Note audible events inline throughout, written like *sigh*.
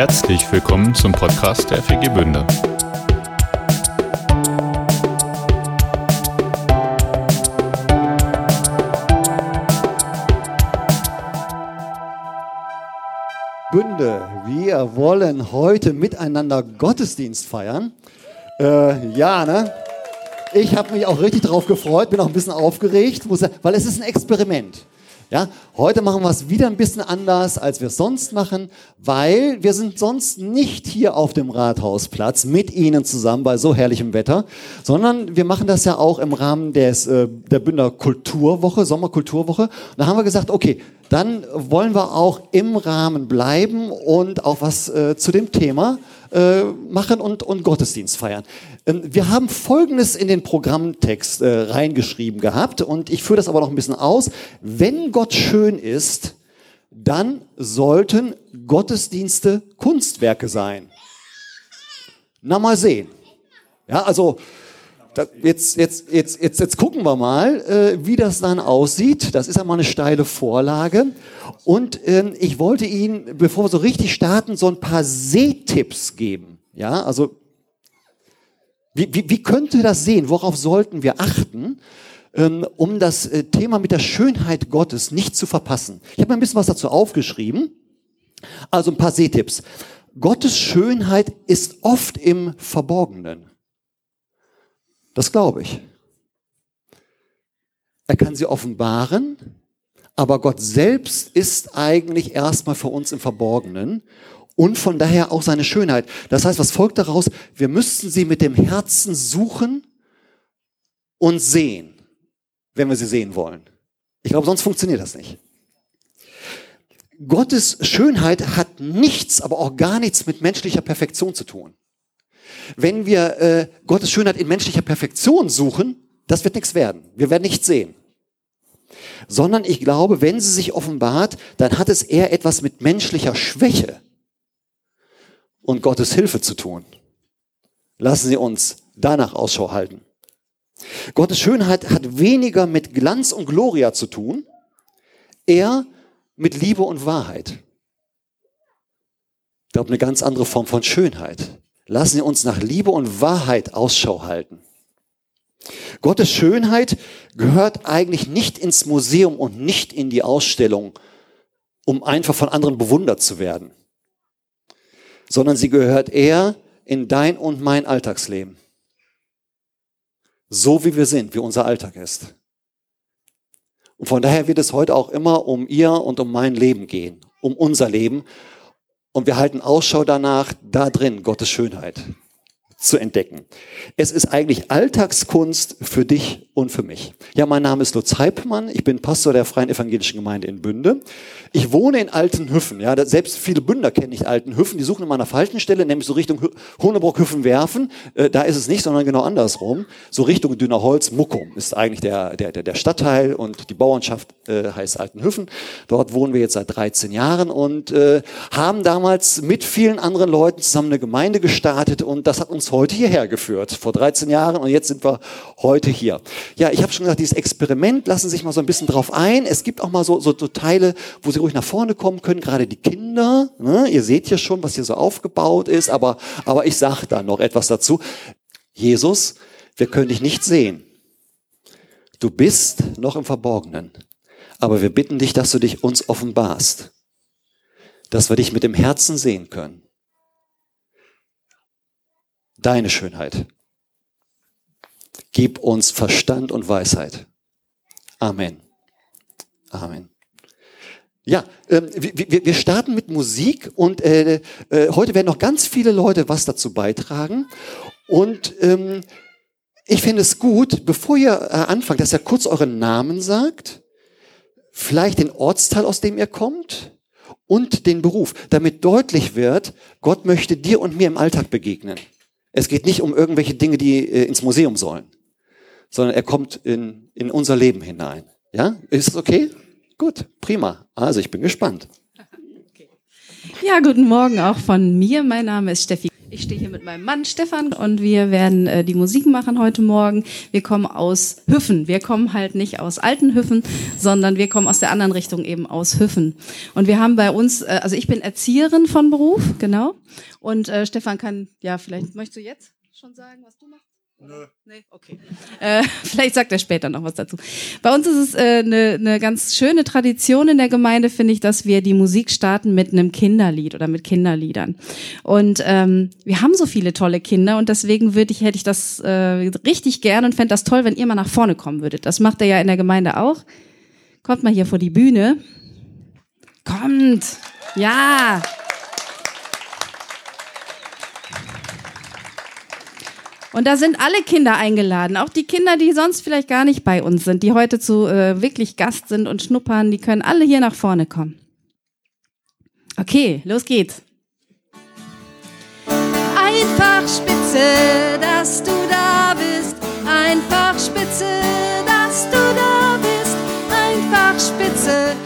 Herzlich willkommen zum Podcast der FG Bünde. Bünde, wir wollen heute miteinander Gottesdienst feiern. Äh, ja, ne? Ich habe mich auch richtig drauf gefreut, bin auch ein bisschen aufgeregt, weil es ist ein Experiment. Ja, heute machen wir es wieder ein bisschen anders, als wir es sonst machen, weil wir sind sonst nicht hier auf dem Rathausplatz mit Ihnen zusammen bei so herrlichem Wetter, sondern wir machen das ja auch im Rahmen des, äh, der Bünder Kulturwoche, Sommerkulturwoche. Da haben wir gesagt, okay, dann wollen wir auch im Rahmen bleiben und auch was äh, zu dem Thema äh, machen und, und Gottesdienst feiern. Ähm, wir haben Folgendes in den Programmtext äh, reingeschrieben gehabt und ich führe das aber noch ein bisschen aus. Wenn Gott schön ist, dann sollten Gottesdienste Kunstwerke sein. Na mal sehen. Ja, also jetzt, jetzt, jetzt, jetzt, jetzt gucken wir mal, äh, wie das dann aussieht. Das ist einmal eine steile Vorlage. Und ähm, ich wollte Ihnen, bevor wir so richtig starten, so ein paar Sehtipps geben. Ja, also wie, wie, wie könnte das sehen? Worauf sollten wir achten? Ähm, um das äh, Thema mit der Schönheit Gottes nicht zu verpassen. Ich habe mir ein bisschen was dazu aufgeschrieben. Also ein paar Sehtipps. Gottes Schönheit ist oft im Verborgenen. Das glaube ich. Er kann sie offenbaren, aber Gott selbst ist eigentlich erstmal für uns im Verborgenen und von daher auch seine Schönheit. Das heißt, was folgt daraus? Wir müssten sie mit dem Herzen suchen und sehen, wenn wir sie sehen wollen. Ich glaube, sonst funktioniert das nicht. Gottes Schönheit hat nichts, aber auch gar nichts mit menschlicher Perfektion zu tun. Wenn wir äh, Gottes Schönheit in menschlicher Perfektion suchen, das wird nichts werden. Wir werden nichts sehen. Sondern ich glaube, wenn sie sich offenbart, dann hat es eher etwas mit menschlicher Schwäche und Gottes Hilfe zu tun. Lassen Sie uns danach Ausschau halten. Gottes Schönheit hat weniger mit Glanz und Gloria zu tun, eher mit Liebe und Wahrheit. Ich glaube, eine ganz andere Form von Schönheit. Lassen Sie uns nach Liebe und Wahrheit Ausschau halten. Gottes Schönheit gehört eigentlich nicht ins Museum und nicht in die Ausstellung, um einfach von anderen bewundert zu werden, sondern sie gehört eher in dein und mein Alltagsleben. So wie wir sind, wie unser Alltag ist. Und von daher wird es heute auch immer um ihr und um mein Leben gehen, um unser Leben. Und wir halten Ausschau danach, da drin Gottes Schönheit zu entdecken. Es ist eigentlich Alltagskunst für dich und für mich. Ja, mein Name ist Lutz Heipmann. Ich bin Pastor der Freien Evangelischen Gemeinde in Bünde. Ich wohne in Altenhüffen. Ja, selbst viele Bünder kennen nicht Altenhüffen. Die suchen immer nach falschen Stelle, nämlich so Richtung Honeburg-Hüffen werfen. Äh, da ist es nicht, sondern genau andersrum. So Richtung Dünnerholz, Muckum ist eigentlich der, der, der Stadtteil und die Bauernschaft äh, heißt Altenhüffen. Dort wohnen wir jetzt seit 13 Jahren und äh, haben damals mit vielen anderen Leuten zusammen eine Gemeinde gestartet und das hat uns heute hierher geführt, vor 13 Jahren und jetzt sind wir heute hier. Ja, ich habe schon gesagt, dieses Experiment, lassen Sie sich mal so ein bisschen drauf ein. Es gibt auch mal so, so, so Teile, wo Sie ruhig nach vorne kommen können, gerade die Kinder. Ne? Ihr seht hier schon, was hier so aufgebaut ist, aber, aber ich sage da noch etwas dazu. Jesus, wir können dich nicht sehen. Du bist noch im Verborgenen. Aber wir bitten dich, dass du dich uns offenbarst. Dass wir dich mit dem Herzen sehen können deine Schönheit. Gib uns Verstand und Weisheit. Amen. Amen. Ja, ähm, wir, starten mit Musik und äh, äh, heute werden noch ganz viele Leute was dazu beitragen. Und ähm, ich finde es gut, bevor ihr äh, anfangt, dass ihr kurz euren Namen sagt, vielleicht den Ortsteil, aus dem ihr kommt und den Beruf, damit deutlich wird, Gott möchte dir und mir im Alltag begegnen. Es geht nicht um irgendwelche Dinge, die äh, ins Museum sollen, sondern er kommt in, in unser Leben hinein. Ja, ist es okay? Gut, prima. Also ich bin gespannt. Ja, guten Morgen auch von mir. Mein Name ist Steffi. Ich stehe hier mit meinem Mann Stefan und wir werden äh, die Musik machen heute Morgen. Wir kommen aus Hüffen. Wir kommen halt nicht aus alten Hüffen, sondern wir kommen aus der anderen Richtung eben aus Hüffen. Und wir haben bei uns, äh, also ich bin Erzieherin von Beruf, genau. Und äh, Stefan kann, ja, vielleicht möchtest du jetzt schon sagen, was du machst? Nö. Nee, okay. Äh, *laughs* vielleicht sagt er später noch was dazu. Bei uns ist es eine äh, ne, ne ganz schöne Tradition in der Gemeinde, finde ich, dass wir die Musik starten mit einem Kinderlied oder mit Kinderliedern. Und ähm, wir haben so viele tolle Kinder und deswegen würde ich, hätte ich das äh, richtig gern und fände das toll, wenn ihr mal nach vorne kommen würdet. Das macht er ja in der Gemeinde auch. Kommt mal hier vor die Bühne. Kommt! Ja! Und da sind alle Kinder eingeladen, auch die Kinder, die sonst vielleicht gar nicht bei uns sind, die heute zu äh, wirklich Gast sind und schnuppern, die können alle hier nach vorne kommen. Okay, los geht's. Einfach spitze, dass du da bist. Einfach spitze, dass du da bist. Einfach spitze,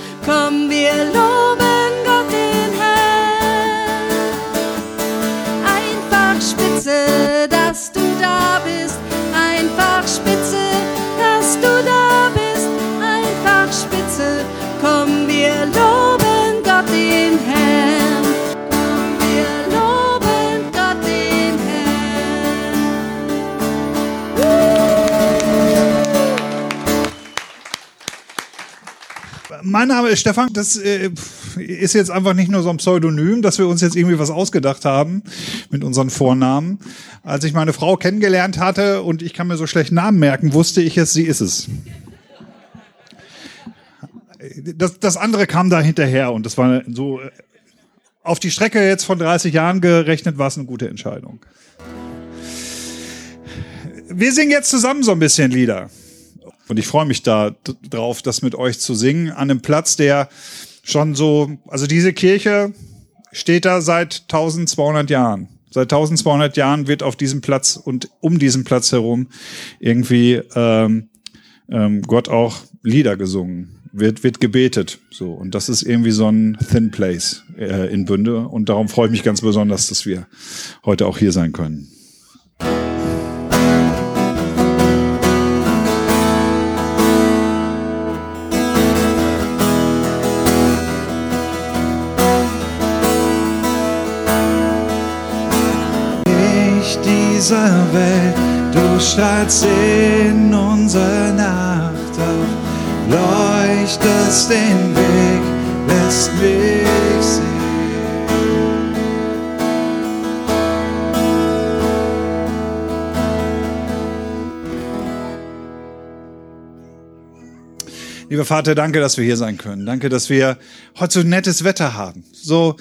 Mein Name ist Stefan, das äh, ist jetzt einfach nicht nur so ein Pseudonym, dass wir uns jetzt irgendwie was ausgedacht haben mit unseren Vornamen. Als ich meine Frau kennengelernt hatte und ich kann mir so schlecht Namen merken, wusste ich jetzt, sie ist es. Das, das andere kam da hinterher und das war so äh, auf die Strecke jetzt von 30 Jahren gerechnet, war es eine gute Entscheidung. Wir singen jetzt zusammen so ein bisschen Lieder. Und ich freue mich da drauf, das mit euch zu singen, an einem Platz, der schon so, also diese Kirche steht da seit 1200 Jahren. Seit 1200 Jahren wird auf diesem Platz und um diesen Platz herum irgendwie ähm, ähm, Gott auch Lieder gesungen, wird, wird gebetet. So. Und das ist irgendwie so ein Thin Place äh, in Bünde. Und darum freue ich mich ganz besonders, dass wir heute auch hier sein können. Dieser Welt. Du strahlst in unsere Nacht auf, leuchtest den Weg, lässt mich sehen. Lieber Vater, danke, dass wir hier sein können. Danke, dass wir heute so nettes Wetter haben. So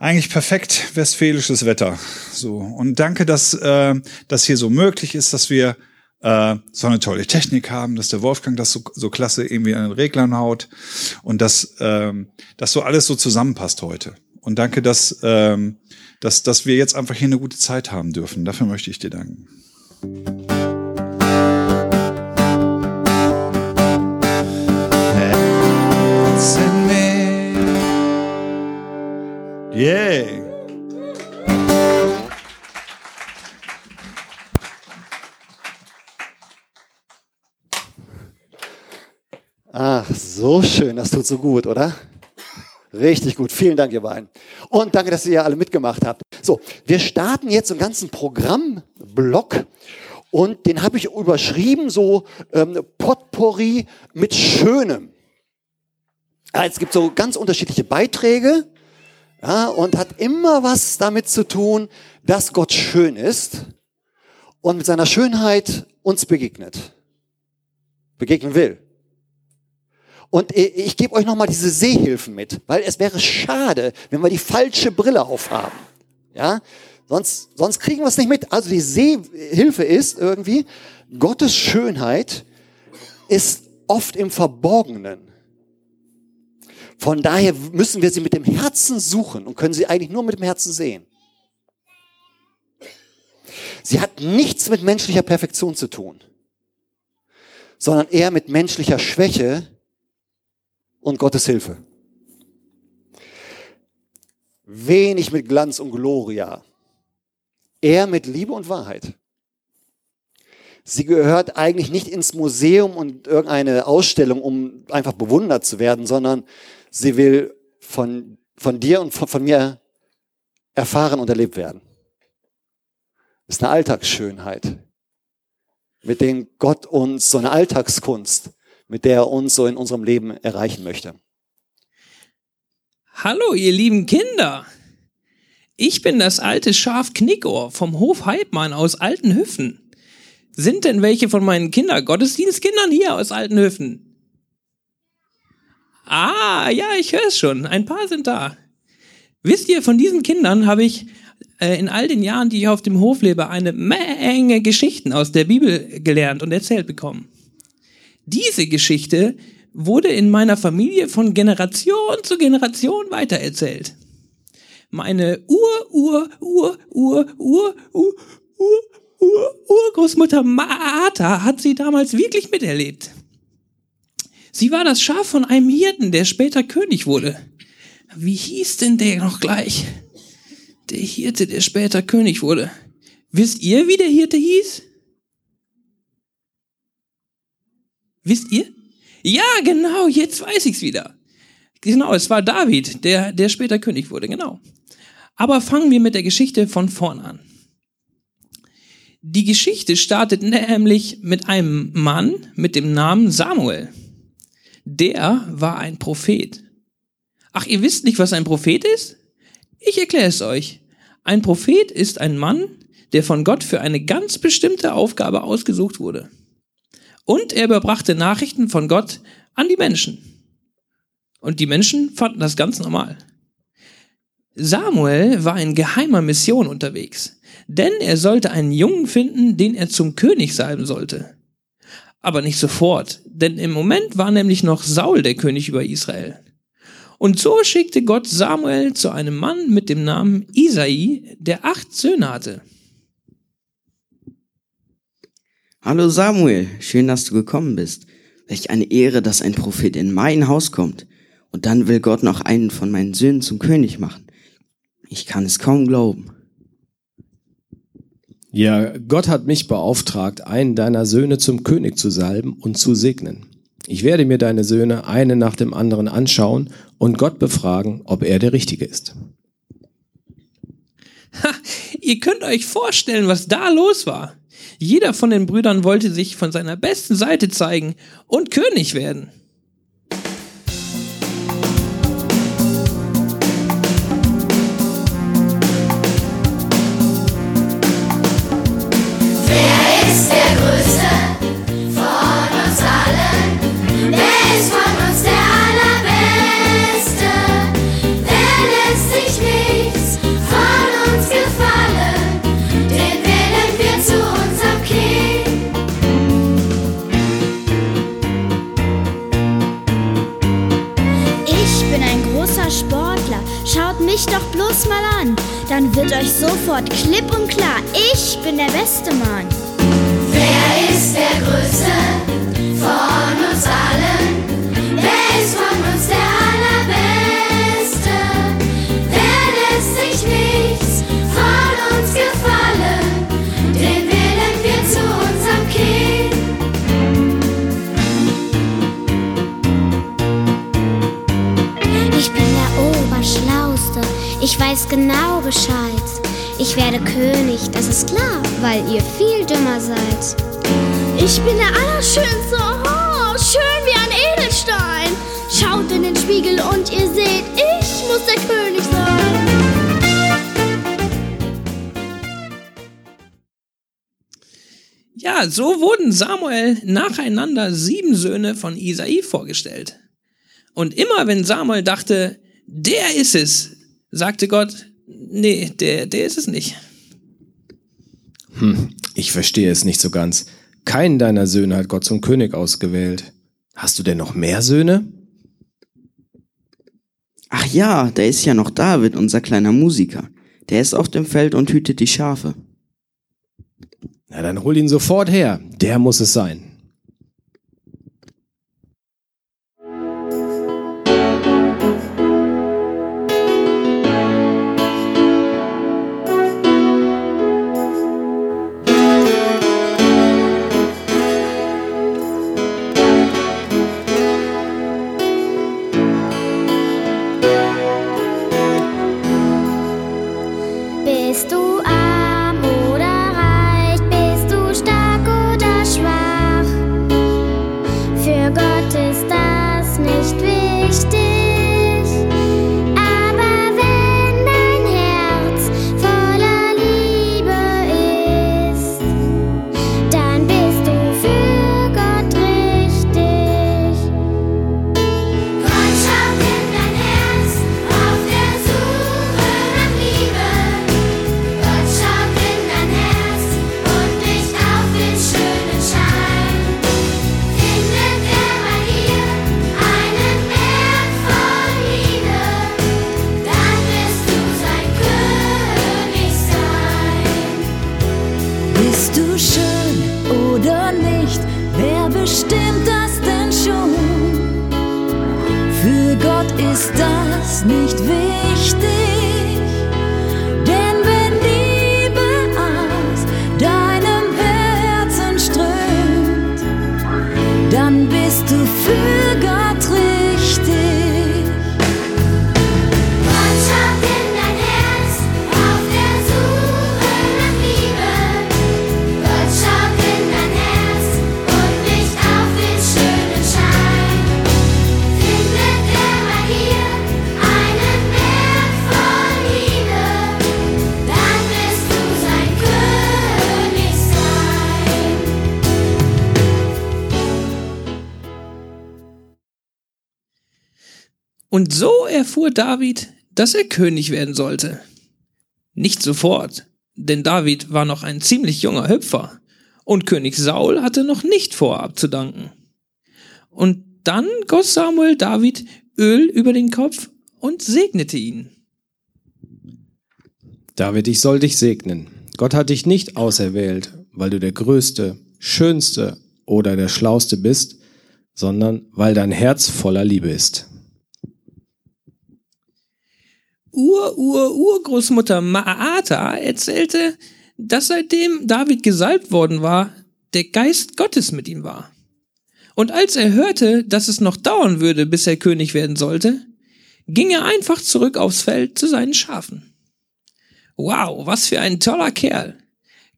eigentlich perfekt westfälisches Wetter. So und danke, dass äh, das hier so möglich ist, dass wir äh, so eine tolle Technik haben, dass der Wolfgang das so, so klasse irgendwie an den Reglern haut und dass ähm, das so alles so zusammenpasst heute. Und danke, dass, ähm, dass, dass wir jetzt einfach hier eine gute Zeit haben dürfen. Dafür möchte ich dir danken. Yay! Ach, so schön, das tut so gut, oder? Richtig gut. Vielen Dank, ihr beiden. Und danke, dass ihr alle mitgemacht habt. So, wir starten jetzt einen ganzen Programmblock und den habe ich überschrieben, so ähm, Potpourri mit Schönem. Es gibt so ganz unterschiedliche Beiträge ja, und hat immer was damit zu tun, dass Gott schön ist und mit seiner Schönheit uns begegnet. Begegnen will. Und ich, gebe euch nochmal diese Sehhilfen mit, weil es wäre schade, wenn wir die falsche Brille aufhaben. Ja, sonst, sonst kriegen wir es nicht mit. Also die Sehhilfe ist irgendwie, Gottes Schönheit ist oft im Verborgenen. Von daher müssen wir sie mit dem Herzen suchen und können sie eigentlich nur mit dem Herzen sehen. Sie hat nichts mit menschlicher Perfektion zu tun, sondern eher mit menschlicher Schwäche und Gottes Hilfe. Wenig mit Glanz und Gloria. Er mit Liebe und Wahrheit. Sie gehört eigentlich nicht ins Museum und irgendeine Ausstellung, um einfach bewundert zu werden, sondern sie will von, von dir und von, von mir erfahren und erlebt werden. Das ist eine Alltagsschönheit, mit dem Gott uns, so eine Alltagskunst, mit der er uns so in unserem Leben erreichen möchte. Hallo, ihr lieben Kinder! Ich bin das alte Schaf Knickohr vom Hof Heidmann aus Altenhüffen. Sind denn welche von meinen Kindergottesdienstkindern hier aus Altenhüffen? Ah, ja, ich höre es schon. Ein paar sind da. Wisst ihr, von diesen Kindern habe ich äh, in all den Jahren, die ich auf dem Hof lebe, eine Menge Geschichten aus der Bibel gelernt und erzählt bekommen. Diese Geschichte wurde in meiner Familie von Generation zu Generation weitererzählt. Meine Ur, Ur, Ur, Ur, Ur, Ur, Ur, Ur, Urgroßmutter Martha hat sie damals wirklich miterlebt. Sie war das Schaf von einem Hirten, der später König wurde. Wie hieß denn der noch gleich? Der Hirte, der später König wurde. Wisst ihr, wie der Hirte hieß? Wisst ihr? Ja, genau, jetzt weiß ich's wieder. Genau, es war David, der, der später König wurde, genau. Aber fangen wir mit der Geschichte von vorn an. Die Geschichte startet nämlich mit einem Mann mit dem Namen Samuel. Der war ein Prophet. Ach, ihr wisst nicht, was ein Prophet ist? Ich erkläre es euch. Ein Prophet ist ein Mann, der von Gott für eine ganz bestimmte Aufgabe ausgesucht wurde. Und er überbrachte Nachrichten von Gott an die Menschen. Und die Menschen fanden das ganz normal. Samuel war in geheimer Mission unterwegs, denn er sollte einen Jungen finden, den er zum König salben sollte. Aber nicht sofort, denn im Moment war nämlich noch Saul der König über Israel. Und so schickte Gott Samuel zu einem Mann mit dem Namen Isai, der acht Söhne hatte. Hallo Samuel, schön, dass du gekommen bist. Welch eine Ehre, dass ein Prophet in mein Haus kommt. Und dann will Gott noch einen von meinen Söhnen zum König machen. Ich kann es kaum glauben. Ja, Gott hat mich beauftragt, einen deiner Söhne zum König zu salben und zu segnen. Ich werde mir deine Söhne eine nach dem anderen anschauen und Gott befragen, ob er der Richtige ist. Ha, ihr könnt euch vorstellen, was da los war. Jeder von den Brüdern wollte sich von seiner besten Seite zeigen und König werden. Sofort klipp und klar, ich bin der beste so wurden Samuel nacheinander sieben Söhne von Isai vorgestellt. Und immer wenn Samuel dachte, der ist es, sagte Gott, nee, der, der ist es nicht. Hm, ich verstehe es nicht so ganz. Keinen deiner Söhne hat Gott zum König ausgewählt. Hast du denn noch mehr Söhne? Ach ja, da ist ja noch David, unser kleiner Musiker. Der ist auf dem Feld und hütet die Schafe. Na, dann hol ihn sofort her. Der muss es sein. Und so erfuhr David, dass er König werden sollte. Nicht sofort, denn David war noch ein ziemlich junger Hüpfer und König Saul hatte noch nicht vor abzudanken. Und dann goss Samuel David Öl über den Kopf und segnete ihn. David, ich soll dich segnen. Gott hat dich nicht auserwählt, weil du der Größte, Schönste oder der Schlauste bist, sondern weil dein Herz voller Liebe ist. Ur-Ur-Urgroßmutter Maata erzählte, dass seitdem David gesalbt worden war, der Geist Gottes mit ihm war. Und als er hörte, dass es noch dauern würde, bis er König werden sollte, ging er einfach zurück aufs Feld zu seinen Schafen. Wow, was für ein toller Kerl.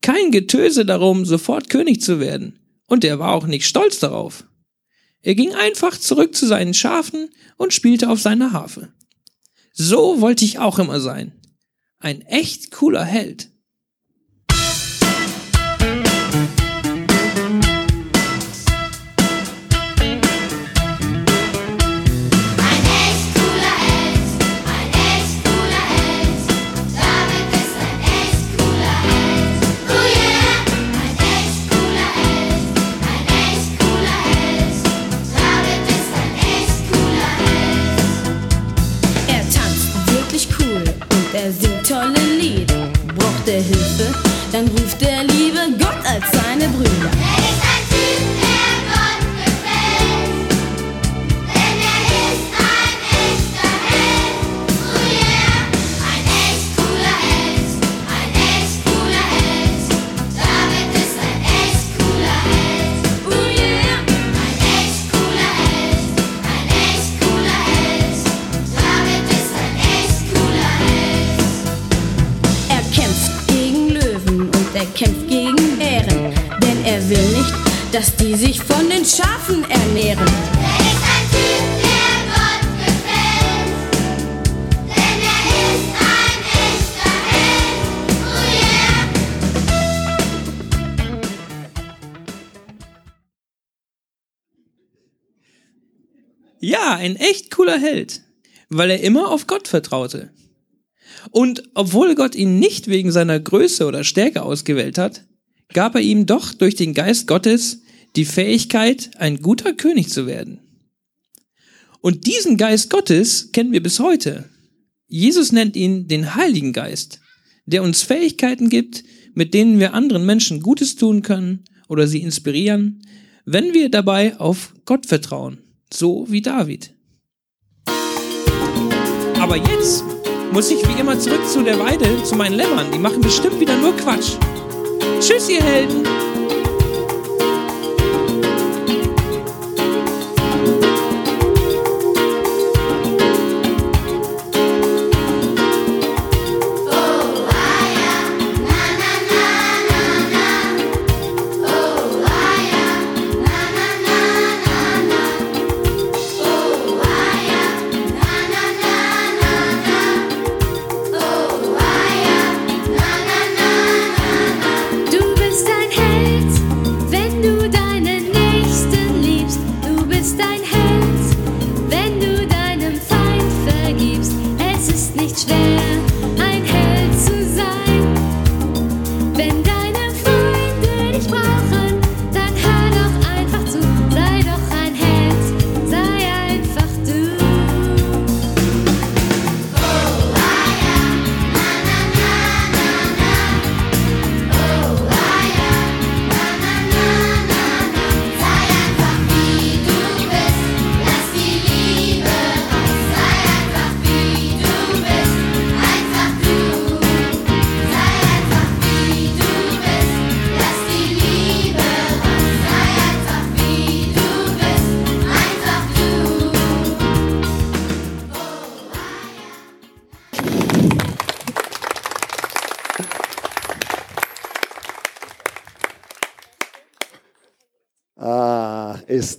Kein Getöse darum, sofort König zu werden. Und er war auch nicht stolz darauf. Er ging einfach zurück zu seinen Schafen und spielte auf seiner Harfe. So wollte ich auch immer sein. Ein echt cooler Held. Hilfe, dann ein echt cooler Held, weil er immer auf Gott vertraute. Und obwohl Gott ihn nicht wegen seiner Größe oder Stärke ausgewählt hat, gab er ihm doch durch den Geist Gottes die Fähigkeit, ein guter König zu werden. Und diesen Geist Gottes kennen wir bis heute. Jesus nennt ihn den Heiligen Geist, der uns Fähigkeiten gibt, mit denen wir anderen Menschen Gutes tun können oder sie inspirieren, wenn wir dabei auf Gott vertrauen, so wie David. Aber jetzt muss ich wie immer zurück zu der Weide, zu meinen Lämmern. Die machen bestimmt wieder nur Quatsch. Tschüss, ihr Helden!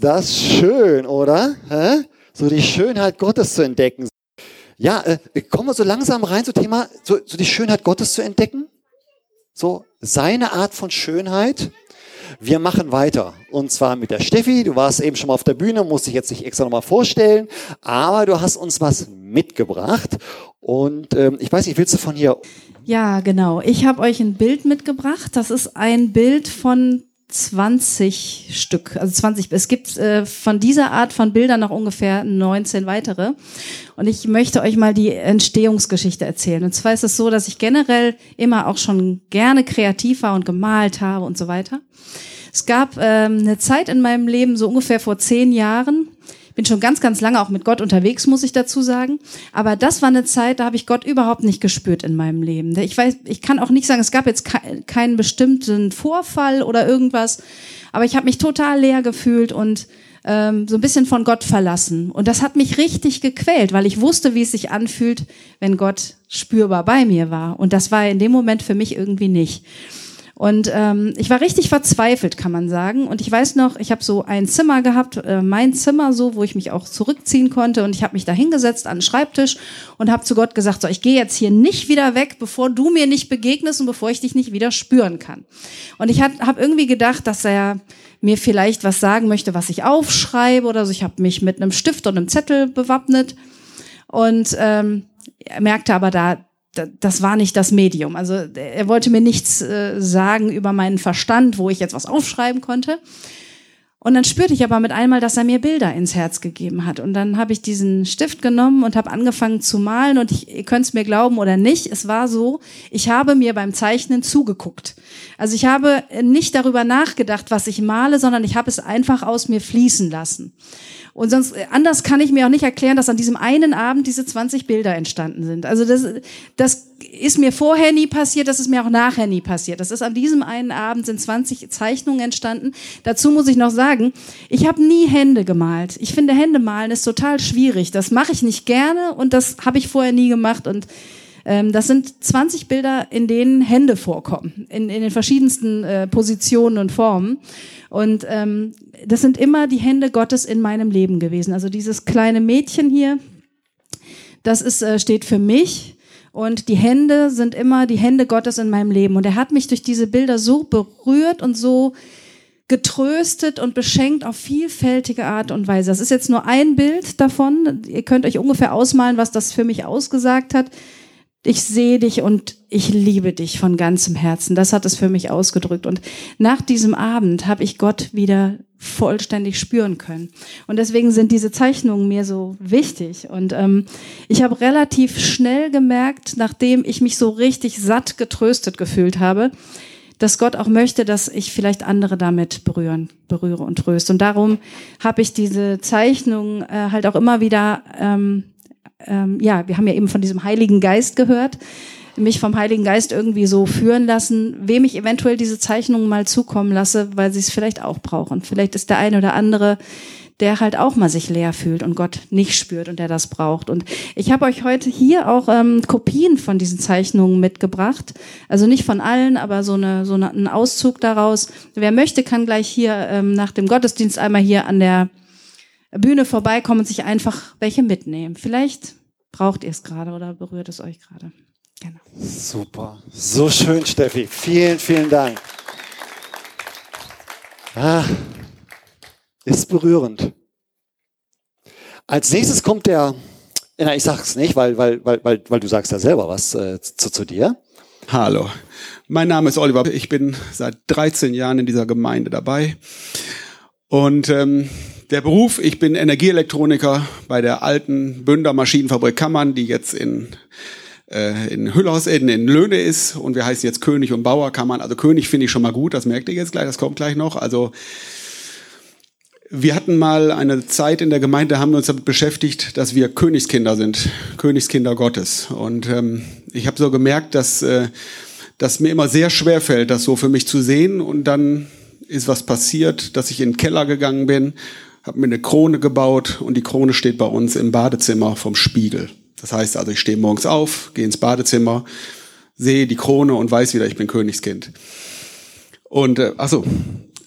Ist das schön, oder? Hä? So die Schönheit Gottes zu entdecken. Ja, äh, kommen wir so langsam rein zum Thema, so, so die Schönheit Gottes zu entdecken. So seine Art von Schönheit. Wir machen weiter. Und zwar mit der Steffi. Du warst eben schon mal auf der Bühne, musst dich jetzt nicht extra nochmal vorstellen. Aber du hast uns was mitgebracht. Und ähm, ich weiß nicht, willst du von hier Ja, genau. Ich habe euch ein Bild mitgebracht. Das ist ein Bild von 20 Stück, also 20. Es gibt äh, von dieser Art von Bildern noch ungefähr 19 weitere. Und ich möchte euch mal die Entstehungsgeschichte erzählen. Und zwar ist es so, dass ich generell immer auch schon gerne kreativ war und gemalt habe und so weiter. Es gab ähm, eine Zeit in meinem Leben, so ungefähr vor zehn Jahren, bin schon ganz, ganz lange auch mit Gott unterwegs, muss ich dazu sagen. Aber das war eine Zeit, da habe ich Gott überhaupt nicht gespürt in meinem Leben. Ich weiß, ich kann auch nicht sagen, es gab jetzt ke keinen bestimmten Vorfall oder irgendwas, aber ich habe mich total leer gefühlt und ähm, so ein bisschen von Gott verlassen. Und das hat mich richtig gequält, weil ich wusste, wie es sich anfühlt, wenn Gott spürbar bei mir war. Und das war in dem Moment für mich irgendwie nicht. Und ähm, ich war richtig verzweifelt, kann man sagen. Und ich weiß noch, ich habe so ein Zimmer gehabt, äh, mein Zimmer so, wo ich mich auch zurückziehen konnte. Und ich habe mich da hingesetzt an den Schreibtisch und habe zu Gott gesagt, so, ich gehe jetzt hier nicht wieder weg, bevor du mir nicht begegnest und bevor ich dich nicht wieder spüren kann. Und ich habe irgendwie gedacht, dass er mir vielleicht was sagen möchte, was ich aufschreibe oder so. Ich habe mich mit einem Stift und einem Zettel bewappnet und ähm, er merkte aber da, das war nicht das Medium. Also er wollte mir nichts äh, sagen über meinen Verstand, wo ich jetzt was aufschreiben konnte. Und dann spürte ich aber mit einmal, dass er mir Bilder ins Herz gegeben hat. Und dann habe ich diesen Stift genommen und habe angefangen zu malen. Und ich, ihr könnt es mir glauben oder nicht, es war so, ich habe mir beim Zeichnen zugeguckt. Also ich habe nicht darüber nachgedacht, was ich male, sondern ich habe es einfach aus mir fließen lassen. Und sonst, anders kann ich mir auch nicht erklären, dass an diesem einen Abend diese 20 Bilder entstanden sind. Also das, das ist mir vorher nie passiert, das ist mir auch nachher nie passiert. Das ist an diesem einen Abend sind 20 Zeichnungen entstanden. Dazu muss ich noch sagen, ich habe nie Hände gemalt. Ich finde Hände malen ist total schwierig. Das mache ich nicht gerne und das habe ich vorher nie gemacht und ähm, das sind 20 Bilder, in denen Hände vorkommen, in, in den verschiedensten äh, Positionen und Formen. Und ähm, das sind immer die Hände Gottes in meinem Leben gewesen. Also dieses kleine Mädchen hier, das ist, äh, steht für mich. Und die Hände sind immer die Hände Gottes in meinem Leben. Und er hat mich durch diese Bilder so berührt und so getröstet und beschenkt auf vielfältige Art und Weise. Das ist jetzt nur ein Bild davon. Ihr könnt euch ungefähr ausmalen, was das für mich ausgesagt hat ich sehe dich und ich liebe dich von ganzem Herzen. Das hat es für mich ausgedrückt. Und nach diesem Abend habe ich Gott wieder vollständig spüren können. Und deswegen sind diese Zeichnungen mir so wichtig. Und ähm, ich habe relativ schnell gemerkt, nachdem ich mich so richtig satt getröstet gefühlt habe, dass Gott auch möchte, dass ich vielleicht andere damit berühren, berühre und tröste. Und darum habe ich diese Zeichnungen äh, halt auch immer wieder ähm, ähm, ja, wir haben ja eben von diesem Heiligen Geist gehört, mich vom Heiligen Geist irgendwie so führen lassen, wem ich eventuell diese Zeichnungen mal zukommen lasse, weil sie es vielleicht auch brauchen. Vielleicht ist der eine oder andere, der halt auch mal sich leer fühlt und Gott nicht spürt und der das braucht. Und ich habe euch heute hier auch ähm, Kopien von diesen Zeichnungen mitgebracht. Also nicht von allen, aber so, eine, so eine, ein Auszug daraus. Wer möchte, kann gleich hier ähm, nach dem Gottesdienst einmal hier an der Bühne vorbeikommen und sich einfach welche mitnehmen. Vielleicht braucht ihr es gerade oder berührt es euch gerade. Genau. Super. So schön, Steffi. Vielen, vielen Dank. Ah, ist berührend. Als nächstes kommt der, na, ich sag's nicht, weil, weil, weil, weil, weil du sagst ja selber was äh, zu, zu dir. Hallo, mein Name ist Oliver. Ich bin seit 13 Jahren in dieser Gemeinde dabei. Und ähm, der Beruf, ich bin Energieelektroniker bei der alten Bünder Maschinenfabrik Kammern, die jetzt in in Hüllhaus in, in Löhne ist und wir heißen jetzt König und Bauer Kammern. Also König finde ich schon mal gut, das merkt ihr jetzt gleich, das kommt gleich noch. Also wir hatten mal eine Zeit in der Gemeinde, haben wir uns damit beschäftigt, dass wir Königskinder sind, Königskinder Gottes. Und ähm, ich habe so gemerkt, dass äh, das mir immer sehr schwer fällt, das so für mich zu sehen. Und dann ist was passiert, dass ich in den Keller gegangen bin habe mir eine Krone gebaut und die Krone steht bei uns im Badezimmer vom Spiegel. Das heißt also, ich stehe morgens auf, gehe ins Badezimmer, sehe die Krone und weiß wieder, ich bin Königskind. Und äh, achso,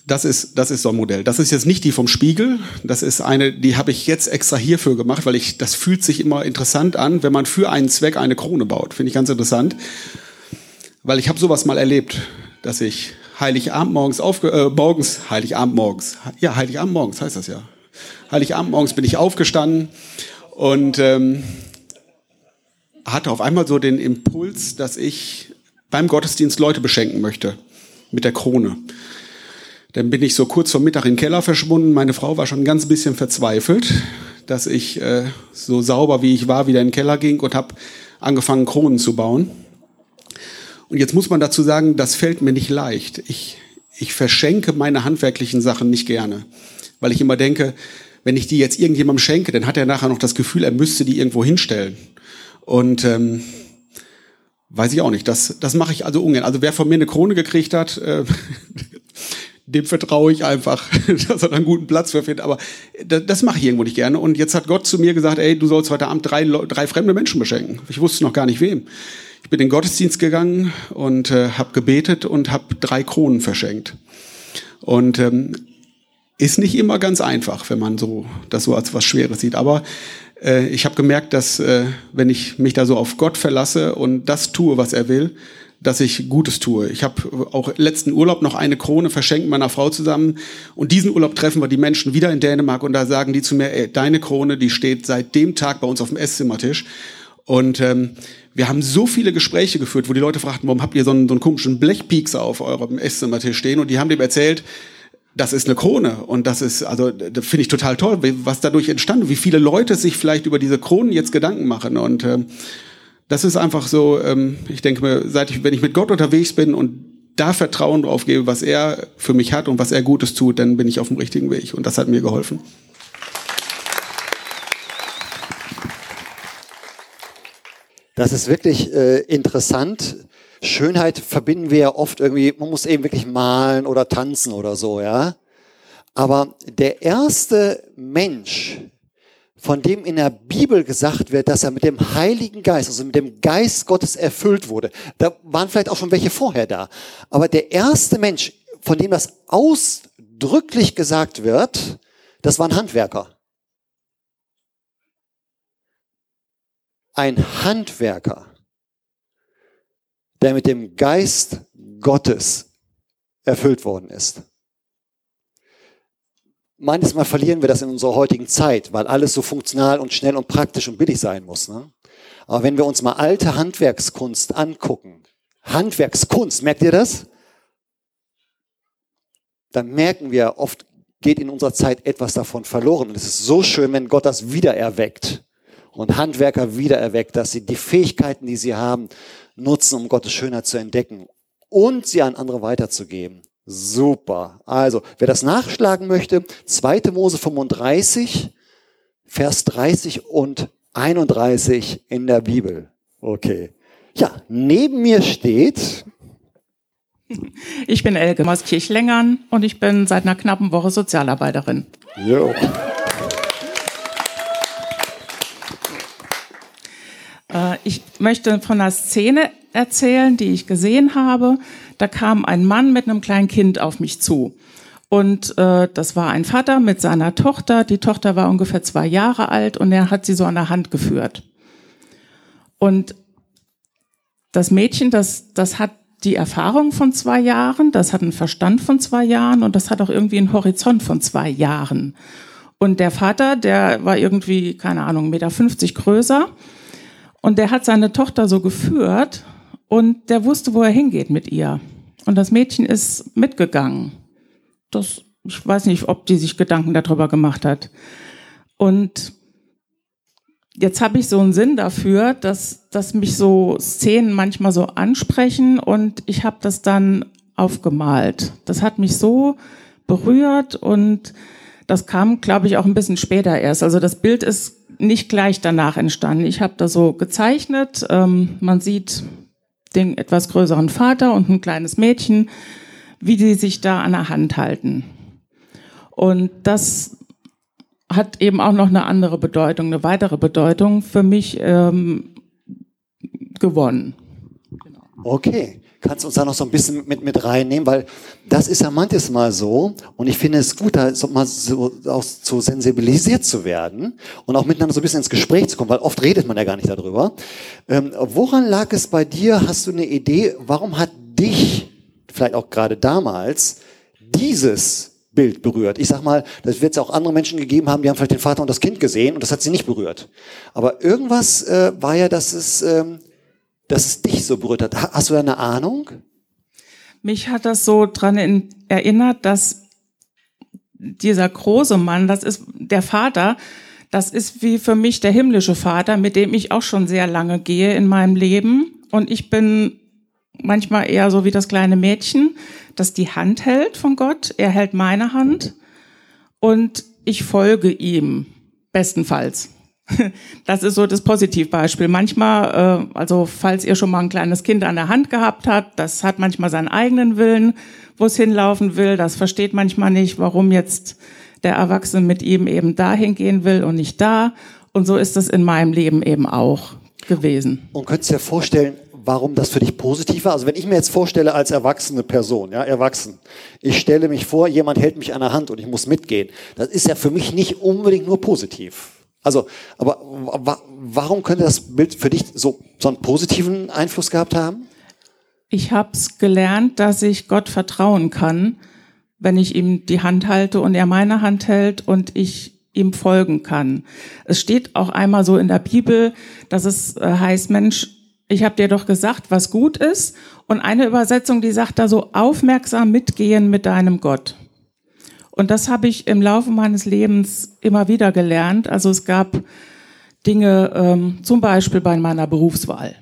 Das ist, das ist so ein Modell. Das ist jetzt nicht die vom Spiegel. Das ist eine, die habe ich jetzt extra hierfür gemacht, weil ich, das fühlt sich immer interessant an, wenn man für einen Zweck eine Krone baut. Finde ich ganz interessant. Weil ich habe sowas mal erlebt, dass ich Heiligabend morgens aufge, äh, morgens, Heiligabend morgens, ja, Heiligabend morgens heißt das ja. Heiligabend morgens bin ich aufgestanden und ähm, hatte auf einmal so den Impuls, dass ich beim Gottesdienst Leute beschenken möchte mit der Krone. Dann bin ich so kurz vor Mittag in den Keller verschwunden. Meine Frau war schon ein ganz bisschen verzweifelt, dass ich äh, so sauber wie ich war wieder in den Keller ging und habe angefangen Kronen zu bauen. Und jetzt muss man dazu sagen, das fällt mir nicht leicht. Ich, ich verschenke meine handwerklichen Sachen nicht gerne, weil ich immer denke, wenn ich die jetzt irgendjemandem schenke, dann hat er nachher noch das Gefühl, er müsste die irgendwo hinstellen. Und ähm, weiß ich auch nicht. Das, das mache ich also ungern. Also wer von mir eine Krone gekriegt hat, äh, *laughs* dem vertraue ich einfach, *laughs* dass er einen guten Platz für findet. Aber das, das mache ich irgendwo nicht gerne. Und jetzt hat Gott zu mir gesagt, ey, du sollst heute Abend drei, drei fremde Menschen beschenken. Ich wusste noch gar nicht wem. Ich bin in den Gottesdienst gegangen und äh, habe gebetet und habe drei Kronen verschenkt. Und ähm, ist nicht immer ganz einfach, wenn man so das so als was Schweres sieht. Aber äh, ich habe gemerkt, dass äh, wenn ich mich da so auf Gott verlasse und das tue, was er will, dass ich Gutes tue. Ich habe auch letzten Urlaub noch eine Krone verschenkt meiner Frau zusammen. Und diesen Urlaub treffen wir die Menschen wieder in Dänemark und da sagen die zu mir, ey, deine Krone, die steht seit dem Tag bei uns auf dem Esszimmertisch. Und ähm, wir haben so viele Gespräche geführt, wo die Leute fragten, warum habt ihr so einen, so einen komischen Blechpiekser auf eurem Esszimmertisch stehen? Und die haben dem erzählt, das ist eine Krone und das ist, also finde ich total toll, was dadurch entstanden, wie viele Leute sich vielleicht über diese Kronen jetzt Gedanken machen und ähm, das ist einfach so, ähm, ich denke mir, seit ich, wenn ich mit Gott unterwegs bin und da Vertrauen drauf gebe, was er für mich hat und was er Gutes tut, dann bin ich auf dem richtigen Weg und das hat mir geholfen. Das ist wirklich äh, interessant. Schönheit verbinden wir ja oft irgendwie, man muss eben wirklich malen oder tanzen oder so, ja. Aber der erste Mensch, von dem in der Bibel gesagt wird, dass er mit dem Heiligen Geist, also mit dem Geist Gottes erfüllt wurde, da waren vielleicht auch schon welche vorher da. Aber der erste Mensch, von dem das ausdrücklich gesagt wird, das waren Handwerker. Ein Handwerker der mit dem Geist Gottes erfüllt worden ist. Manchmal verlieren wir das in unserer heutigen Zeit, weil alles so funktional und schnell und praktisch und billig sein muss. Ne? Aber wenn wir uns mal alte Handwerkskunst angucken, Handwerkskunst, merkt ihr das? Dann merken wir, oft geht in unserer Zeit etwas davon verloren. Und es ist so schön, wenn Gott das wiedererweckt und Handwerker wiedererweckt, dass sie die Fähigkeiten, die sie haben, nutzen, um Gottes Schönheit zu entdecken und sie an andere weiterzugeben. Super. Also, wer das nachschlagen möchte, 2. Mose 35, Vers 30 und 31 in der Bibel. Okay. Ja, neben mir steht, Ich bin Elke aus Kirchlengern und ich bin seit einer knappen Woche Sozialarbeiterin. jo, Ich möchte von einer Szene erzählen, die ich gesehen habe. Da kam ein Mann mit einem kleinen Kind auf mich zu. Und äh, das war ein Vater mit seiner Tochter. Die Tochter war ungefähr zwei Jahre alt und er hat sie so an der Hand geführt. Und das Mädchen, das, das hat die Erfahrung von zwei Jahren, das hat einen Verstand von zwei Jahren und das hat auch irgendwie einen Horizont von zwei Jahren. Und der Vater, der war irgendwie, keine Ahnung, 1,50 Meter größer. Und der hat seine Tochter so geführt und der wusste, wo er hingeht mit ihr. Und das Mädchen ist mitgegangen. Das, ich weiß nicht, ob die sich Gedanken darüber gemacht hat. Und jetzt habe ich so einen Sinn dafür, dass, dass mich so Szenen manchmal so ansprechen und ich habe das dann aufgemalt. Das hat mich so berührt und das kam, glaube ich, auch ein bisschen später erst. Also das Bild ist nicht gleich danach entstanden. Ich habe da so gezeichnet. Ähm, man sieht den etwas größeren Vater und ein kleines Mädchen, wie die sich da an der Hand halten. Und das hat eben auch noch eine andere Bedeutung, eine weitere Bedeutung für mich ähm, gewonnen. okay. Kannst uns da noch so ein bisschen mit, mit reinnehmen, weil das ist ja manches Mal so und ich finde es gut, da so mal so auch so sensibilisiert zu werden und auch miteinander so ein bisschen ins Gespräch zu kommen, weil oft redet man ja gar nicht darüber. Ähm, woran lag es bei dir? Hast du eine Idee? Warum hat dich, vielleicht auch gerade damals, dieses Bild berührt. Ich sag mal, das wird es auch andere Menschen gegeben haben, die haben vielleicht den Vater und das Kind gesehen und das hat sie nicht berührt. Aber irgendwas äh, war ja, dass es, ähm, dass es dich so berührt hat. Ha- Hast du da eine Ahnung? Mich hat das so dran in, erinnert, dass dieser große Mann, das ist der Vater, das ist wie für mich der himmlische Vater, mit dem ich auch schon sehr lange gehe in meinem Leben. Und ich bin manchmal eher so wie das kleine Mädchen, das die Hand hält von Gott. Er hält meine Hand und ich folge ihm, bestenfalls. *laughs* Das ist so das Positivbeispiel. Manchmal, äh, also falls ihr schon mal ein kleines Kind an der Hand gehabt habt, das hat manchmal seinen eigenen Willen, wo es hinlaufen will. Das versteht manchmal nicht, warum jetzt der Erwachsene mit ihm eben dahin gehen will und nicht da. Und so ist es in meinem Leben eben auch gewesen. Und könntest du dir vorstellen, warum das für dich positiv war? Also wenn ich mir jetzt vorstelle als erwachsene Person, ja, erwachsen, ich stelle mich vor, jemand hält mich an der Hand und ich muss mitgehen. Das ist ja für mich nicht unbedingt nur positiv. Also, aber wa warum könnte das Bild für dich so, so einen positiven Einfluss gehabt haben? Ich habe es gelernt, dass ich Gott vertrauen kann, wenn ich ihm die Hand halte und er meine Hand hält und ich ihm folgen kann. Es steht auch einmal so in der Bibel, dass es äh, heißt, Mensch, ich habe dir doch gesagt, was gut ist. Und eine Übersetzung, die sagt da so, aufmerksam mitgehen mit deinem Gott. Und das habe ich im Laufe meines Lebens immer wieder gelernt. Also es gab Dinge, ähm, zum Beispiel bei meiner Berufswahl.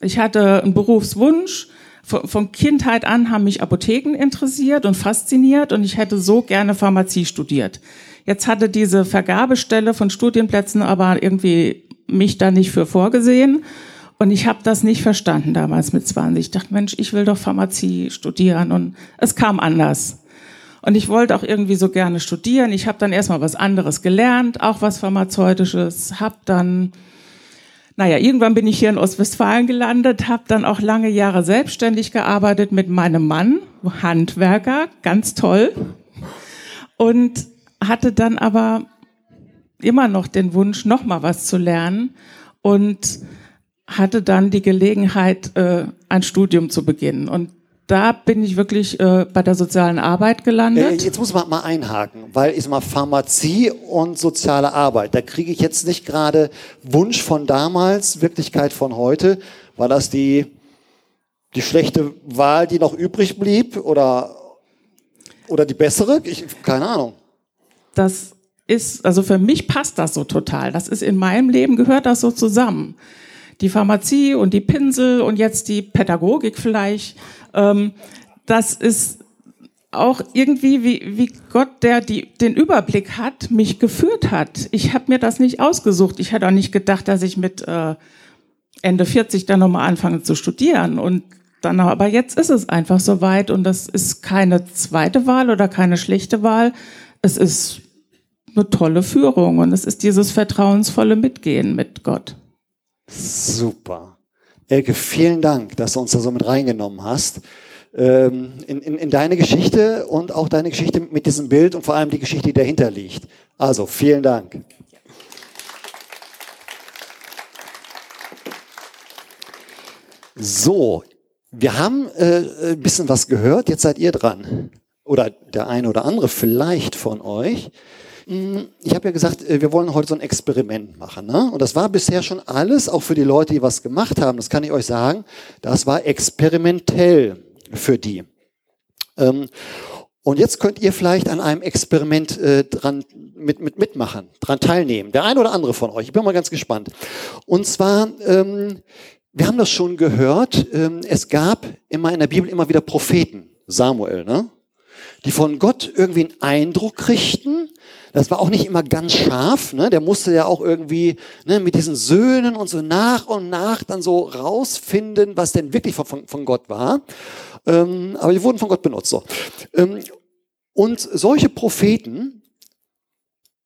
Ich hatte einen Berufswunsch. Von, von Kindheit an haben mich Apotheken interessiert und fasziniert und ich hätte so gerne Pharmazie studiert. Jetzt hatte diese Vergabestelle von Studienplätzen aber irgendwie mich da nicht für vorgesehen. Und ich habe das nicht verstanden damals mit 20. Ich dachte, Mensch, ich will doch Pharmazie studieren. Und es kam anders. Und ich wollte auch irgendwie so gerne studieren. Ich habe dann erstmal was anderes gelernt, auch was Pharmazeutisches, habe dann naja, irgendwann bin ich hier in Ostwestfalen gelandet, habe dann auch lange Jahre selbstständig gearbeitet mit meinem Mann, Handwerker, ganz toll. Und hatte dann aber immer noch den Wunsch, noch mal was zu lernen und hatte dann die Gelegenheit, äh, ein Studium zu beginnen. Und da bin ich wirklich äh, bei der sozialen Arbeit Äh, gelandet. jetzt muss man mal einhaken, weil ich mal Pharmazie und soziale Arbeit, da kriege ich jetzt nicht gerade Wunsch von damals, Wirklichkeit von heute. War das die, die schlechte Wahl, die noch übrig blieb oder, oder die bessere? Ich, keine Ahnung. das ist, also für mich passt das so total. Das ist in meinem Leben gehört das so zusammen. Die Pharmazie und die Pinsel und jetzt die Pädagogik vielleicht. Ähm, das ist auch irgendwie, wie, wie Gott, der die, den Überblick hat, mich geführt hat. Ich habe mir das nicht ausgesucht. Ich hätte auch nicht gedacht, dass ich mit äh, Ende 40 dann nochmal anfange zu studieren. Und dann, aber jetzt ist es einfach soweit und das ist keine zweite Wahl oder keine schlechte Wahl. Es ist eine tolle Führung und es ist dieses vertrauensvolle Mitgehen mit Gott. Super. Elke, vielen Dank, dass du uns da so mit reingenommen hast. Ähm, in, in, in deine Geschichte und auch deine Geschichte mit diesem Bild und vor allem die Geschichte, die dahinter liegt. Also, vielen Dank. So, wir haben äh, ein bisschen was gehört, jetzt seid ihr dran. Oder der eine oder andere vielleicht von euch. Hm, Ich habe ja gesagt, äh, wir wollen heute so ein Experiment machen. Ne? Und das war bisher schon alles, auch für die Leute, die was gemacht haben, das kann ich euch sagen, das war experimentell für die. Ähm, und jetzt könnt ihr vielleicht an einem Experiment äh, dran mit, mit, mitmachen, dran teilnehmen. Der eine oder andere von euch. Ich bin mal ganz gespannt. Und zwar, ähm, wir haben das schon gehört, ähm, es gab immer in der Bibel immer wieder Propheten, Samuel, ne? die von Gott irgendwie einen Eindruck kriegten. Das war auch nicht immer ganz scharf. Ne? Der musste ja auch irgendwie ne, mit diesen Söhnen und so nach und nach dann so rausfinden, was denn wirklich von, von, Gott war. Ähm, aber die wurden von Gott benutzt. So. Ähm, und solche Propheten,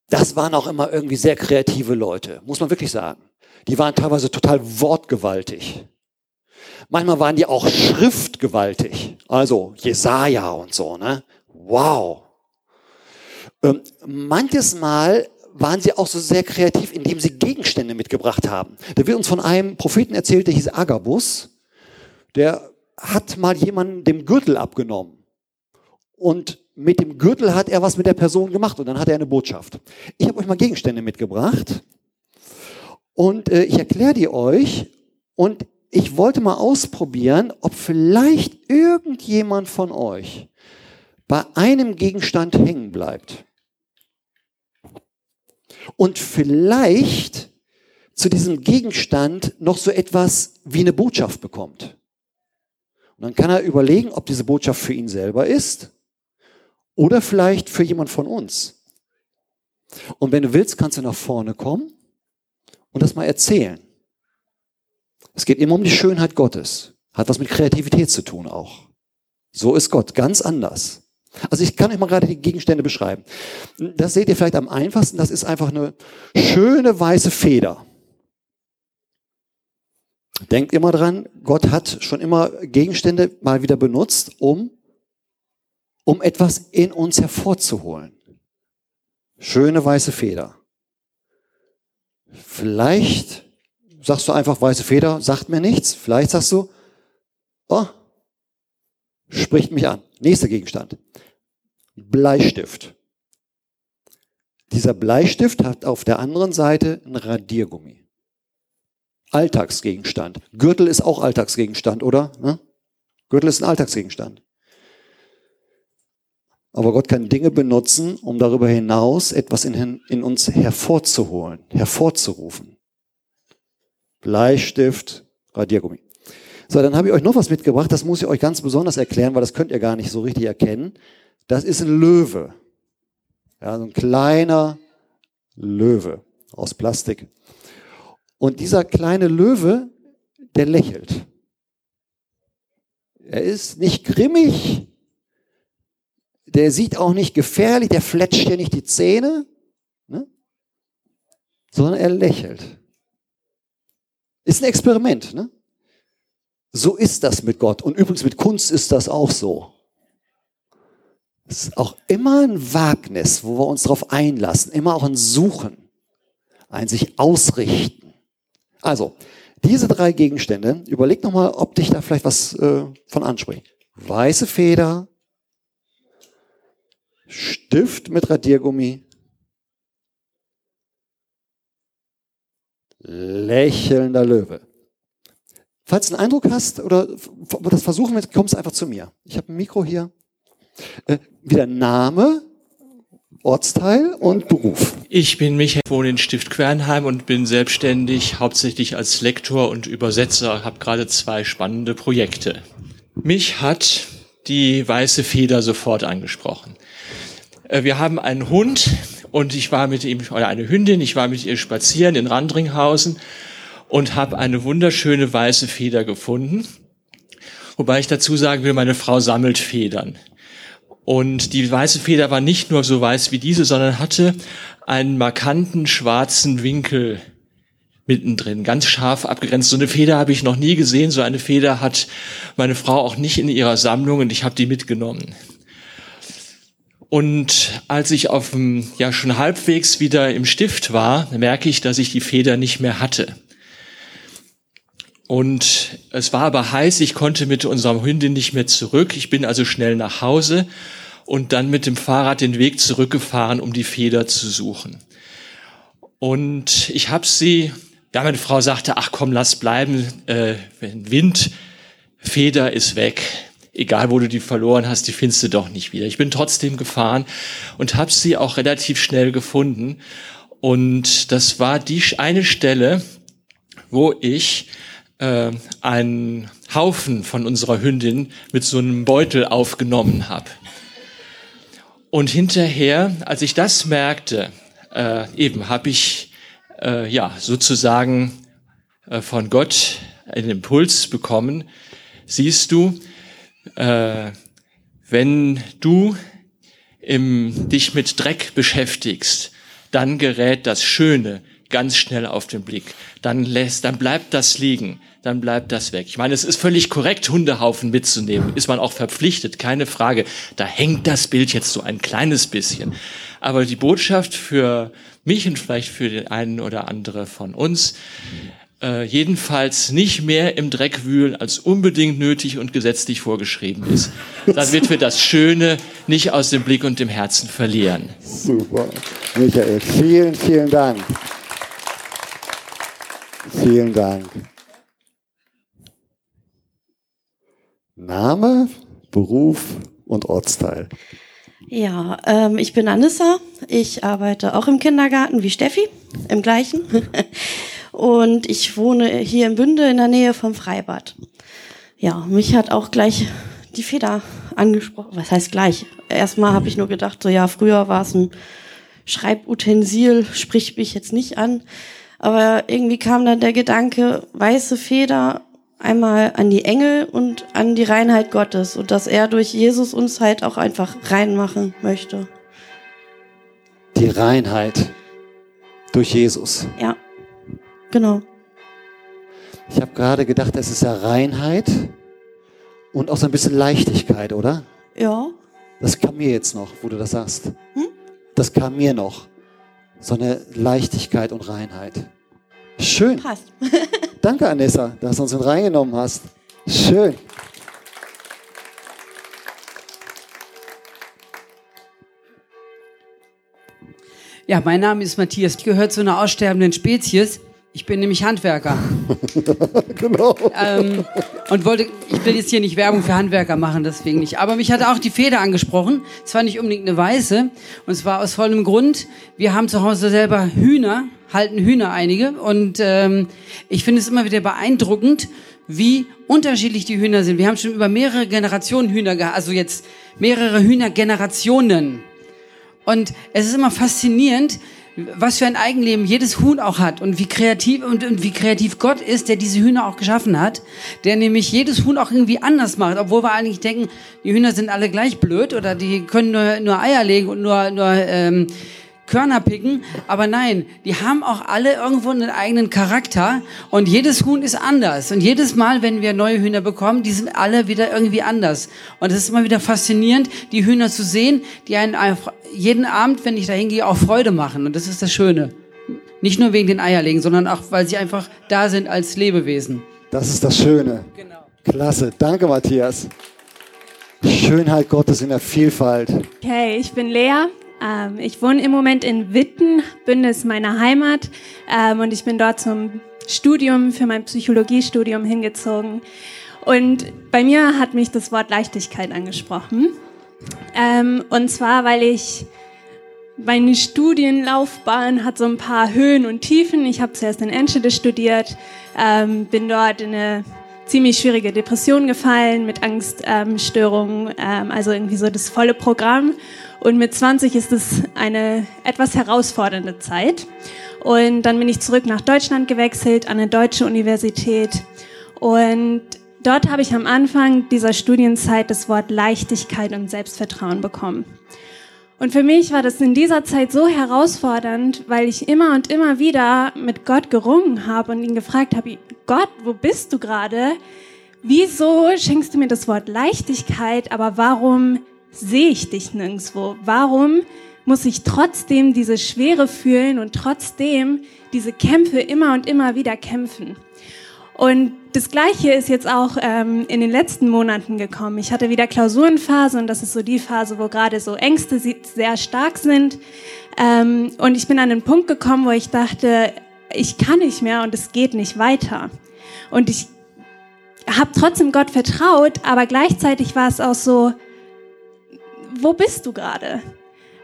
das waren auch immer irgendwie sehr kreative Leute, muss man wirklich sagen. Die waren teilweise total wortgewaltig. Manchmal waren die auch schriftgewaltig. Also Jesaja und so, ne? Wow. Ähm, manches Mal waren sie auch so sehr kreativ, indem sie Gegenstände mitgebracht haben. Da wird uns von einem Propheten erzählt, der hieß Agabus. Der hat mal jemanden dem Gürtel abgenommen. Und mit dem Gürtel hat er was mit der Person gemacht und dann hat er eine Botschaft. Ich habe euch mal Gegenstände mitgebracht und äh, ich erkläre die euch und ich wollte mal ausprobieren, ob vielleicht irgendjemand von euch bei einem Gegenstand hängen bleibt. Und vielleicht zu diesem Gegenstand noch so etwas wie eine Botschaft bekommt. Und dann kann er überlegen, ob diese Botschaft für ihn selber ist oder vielleicht für jemand von uns. Und wenn du willst, kannst du nach vorne kommen und das mal erzählen. Es geht immer um die Schönheit Gottes. Hat was mit Kreativität zu tun auch. So ist Gott, ganz anders. Also ich kann euch mal gerade die Gegenstände beschreiben. Das seht ihr vielleicht am einfachsten. Das ist einfach eine schöne weiße Feder. Denkt immer dran, Gott hat schon immer Gegenstände mal wieder benutzt, um, um etwas in uns hervorzuholen. Schöne weiße Feder. Vielleicht sagst du einfach weiße Feder, sagt mir nichts. Vielleicht sagst du, oh, spricht mich an. Nächster Gegenstand. Bleistift. Dieser Bleistift hat auf der anderen Seite ein Radiergummi. Alltagsgegenstand. Gürtel ist auch Alltagsgegenstand, oder? Ne? Gürtel ist ein Alltagsgegenstand. Aber Gott kann Dinge benutzen, um darüber hinaus etwas in, in uns hervorzuholen, hervorzurufen. Bleistift, Radiergummi. So, dann habe ich euch noch was mitgebracht, das muss ich euch ganz besonders erklären, weil das könnt ihr gar nicht so richtig erkennen. Das ist ein Löwe. Ja, so ein kleiner Löwe aus Plastik. Und dieser kleine Löwe, der lächelt. Er ist nicht grimmig, der sieht auch nicht gefährlich, der fletscht dir nicht die Zähne, ne? sondern er lächelt. Ist ein Experiment. Ne? So ist das mit Gott. Und übrigens mit Kunst ist das auch so. Es ist auch immer ein Wagnis, wo wir uns darauf einlassen, immer auch ein Suchen, ein sich ausrichten. Also, diese drei Gegenstände, überleg nochmal, ob dich da vielleicht was äh, von anspricht. Weiße Feder, Stift mit Radiergummi, lächelnder Löwe. Falls du einen Eindruck hast oder das versuchen willst, kommst einfach zu mir. Ich habe ein Mikro hier. Äh, wieder Name, Ortsteil und Beruf. Ich bin Michael, wohne in Stift Quernheim und bin selbstständig, hauptsächlich als Lektor und Übersetzer, habe gerade zwei spannende Projekte. Mich hat die weiße Feder sofort angesprochen. Äh, Wir haben einen Hund und ich war mit ihm, oder eine Hündin, ich war mit ihr spazieren in Randringhausen und habe eine wunderschöne weiße Feder gefunden. Wobei ich dazu sagen will, meine Frau sammelt Federn. Und die weiße Feder war nicht nur so weiß wie diese, sondern hatte einen markanten schwarzen Winkel mittendrin, ganz scharf abgegrenzt. So eine Feder habe ich noch nie gesehen. So eine Feder hat meine Frau auch nicht in ihrer Sammlung und ich habe die mitgenommen. Und als ich auf dem, ja schon halbwegs wieder im Stift war, merke ich, dass ich die Feder nicht mehr hatte. Und es war aber heiß, ich konnte mit unserer Hündin nicht mehr zurück. Ich bin also schnell nach Hause und dann mit dem Fahrrad den Weg zurückgefahren, um die Feder zu suchen. Und ich habe sie, ja, meine Frau sagte, ach komm, lass bleiben, äh, Wind, Feder ist weg. Egal, wo du die verloren hast, die findest du doch nicht wieder. Ich bin trotzdem gefahren und habe sie auch relativ schnell gefunden. Und das war die eine Stelle, wo ich äh, einen Haufen von unserer Hündin mit so einem Beutel aufgenommen habe. Und hinterher, als ich das merkte, äh, eben habe ich äh, ja sozusagen äh, von Gott einen Impuls bekommen. Siehst du, äh, wenn du im, dich mit Dreck beschäftigst, dann gerät das Schöne ganz schnell auf den Blick. Dann lässt, dann bleibt das liegen, dann bleibt das weg. Ich meine, es ist völlig korrekt, Hundehaufen mitzunehmen, ist man auch verpflichtet, keine Frage. Da hängt das Bild jetzt so ein kleines bisschen. Aber die Botschaft für mich und vielleicht für den einen oder andere von uns, äh, jedenfalls nicht mehr im Dreck wühlen, als unbedingt nötig und gesetzlich vorgeschrieben ist. Damit wir das Schöne nicht aus dem Blick und dem Herzen verlieren. Super. Michael, vielen, vielen Dank. Vielen Dank. Name, Beruf und Ortsteil. Ja, ähm, ich bin Anissa. Ich arbeite auch im Kindergarten wie Steffi, im gleichen. *laughs* Und ich wohne hier in Bünde in der Nähe vom Freibad. Ja, mich hat auch gleich die Feder angesprochen. Was heißt gleich? Erstmal habe ich nur gedacht, so ja, früher war es ein Schreibutensil, spricht mich jetzt nicht an. Aber irgendwie kam dann der Gedanke, weiße Feder einmal an die Engel und an die Reinheit Gottes und dass er durch Jesus uns halt auch einfach reinmachen möchte. Die Reinheit durch Jesus. Ja, genau. Ich habe gerade gedacht, es ist ja Reinheit und auch so ein bisschen Leichtigkeit, oder? Ja. Das kam mir jetzt noch, wo du das sagst. Das kam mir noch. So eine Leichtigkeit und Reinheit. Schön. Passt. *laughs* Danke, Anessa, dass du uns mit reingenommen hast. Schön. Ja, mein Name ist Matthias. Ich gehöre zu einer aussterbenden Spezies. Ich bin nämlich Handwerker. *laughs* genau. Ähm, und wollte, ich will jetzt hier nicht Werbung für Handwerker machen, deswegen nicht. Aber mich hat auch die Feder angesprochen. Es war nicht unbedingt eine weiße. Und zwar aus vollem Grund. Wir haben zu Hause selber Hühner, halten Hühner einige. Und ähm, ich finde es immer wieder beeindruckend, wie unterschiedlich die Hühner sind. Wir haben schon über mehrere Generationen Hühner gehabt, also jetzt mehrere Hühnergenerationen. Und es ist immer faszinierend, was für ein Eigenleben jedes Huhn auch hat und wie kreativ und, und wie kreativ Gott ist, der diese Hühner auch geschaffen hat, der nämlich jedes Huhn auch irgendwie anders macht, obwohl wir eigentlich denken, die Hühner sind alle gleich blöd oder die können nur, nur Eier legen und nur, nur ähm, Körner picken, aber nein, die haben auch alle irgendwo einen eigenen Charakter und jedes Huhn ist anders und jedes Mal, wenn wir neue Hühner bekommen, die sind alle wieder irgendwie anders und es ist immer wieder faszinierend, die Hühner zu sehen, die einen einfach jeden Abend, wenn ich da hingehe, auch Freude machen und das ist das Schöne. Nicht nur wegen den Eierlegen, sondern auch, weil sie einfach da sind als Lebewesen. Das ist das Schöne. Genau. Klasse. Danke, Matthias. Schönheit Gottes in der Vielfalt. Okay, ich bin Lea. Ähm, ich wohne im Moment in Witten, Bünde ist meine Heimat ähm, und ich bin dort zum Studium, für mein Psychologiestudium hingezogen. Und bei mir hat mich das Wort Leichtigkeit angesprochen. Ähm, und zwar, weil ich meine Studienlaufbahn hat so ein paar Höhen und Tiefen. Ich habe zuerst in Enschede studiert, ähm, bin dort in eine ziemlich schwierige Depression gefallen mit Angststörungen, ähm, also irgendwie so das volle Programm. Und mit 20 ist es eine etwas herausfordernde Zeit. Und dann bin ich zurück nach Deutschland gewechselt, an eine deutsche Universität. Und dort habe ich am Anfang dieser Studienzeit das Wort Leichtigkeit und Selbstvertrauen bekommen. Und für mich war das in dieser Zeit so herausfordernd, weil ich immer und immer wieder mit Gott gerungen habe und ihn gefragt habe, Gott, wo bist du gerade? Wieso schenkst du mir das Wort Leichtigkeit, aber warum sehe ich dich nirgendwo? Warum muss ich trotzdem diese Schwere fühlen und trotzdem diese Kämpfe immer und immer wieder kämpfen? Und das Gleiche ist jetzt auch ähm, in den letzten Monaten gekommen. Ich hatte wieder Klausurenphase und das ist so die Phase, wo gerade so Ängste sehr stark sind. Ähm, und ich bin an den Punkt gekommen, wo ich dachte, ich kann nicht mehr und es geht nicht weiter. Und ich habe trotzdem Gott vertraut, aber gleichzeitig war es auch so, wo bist du gerade?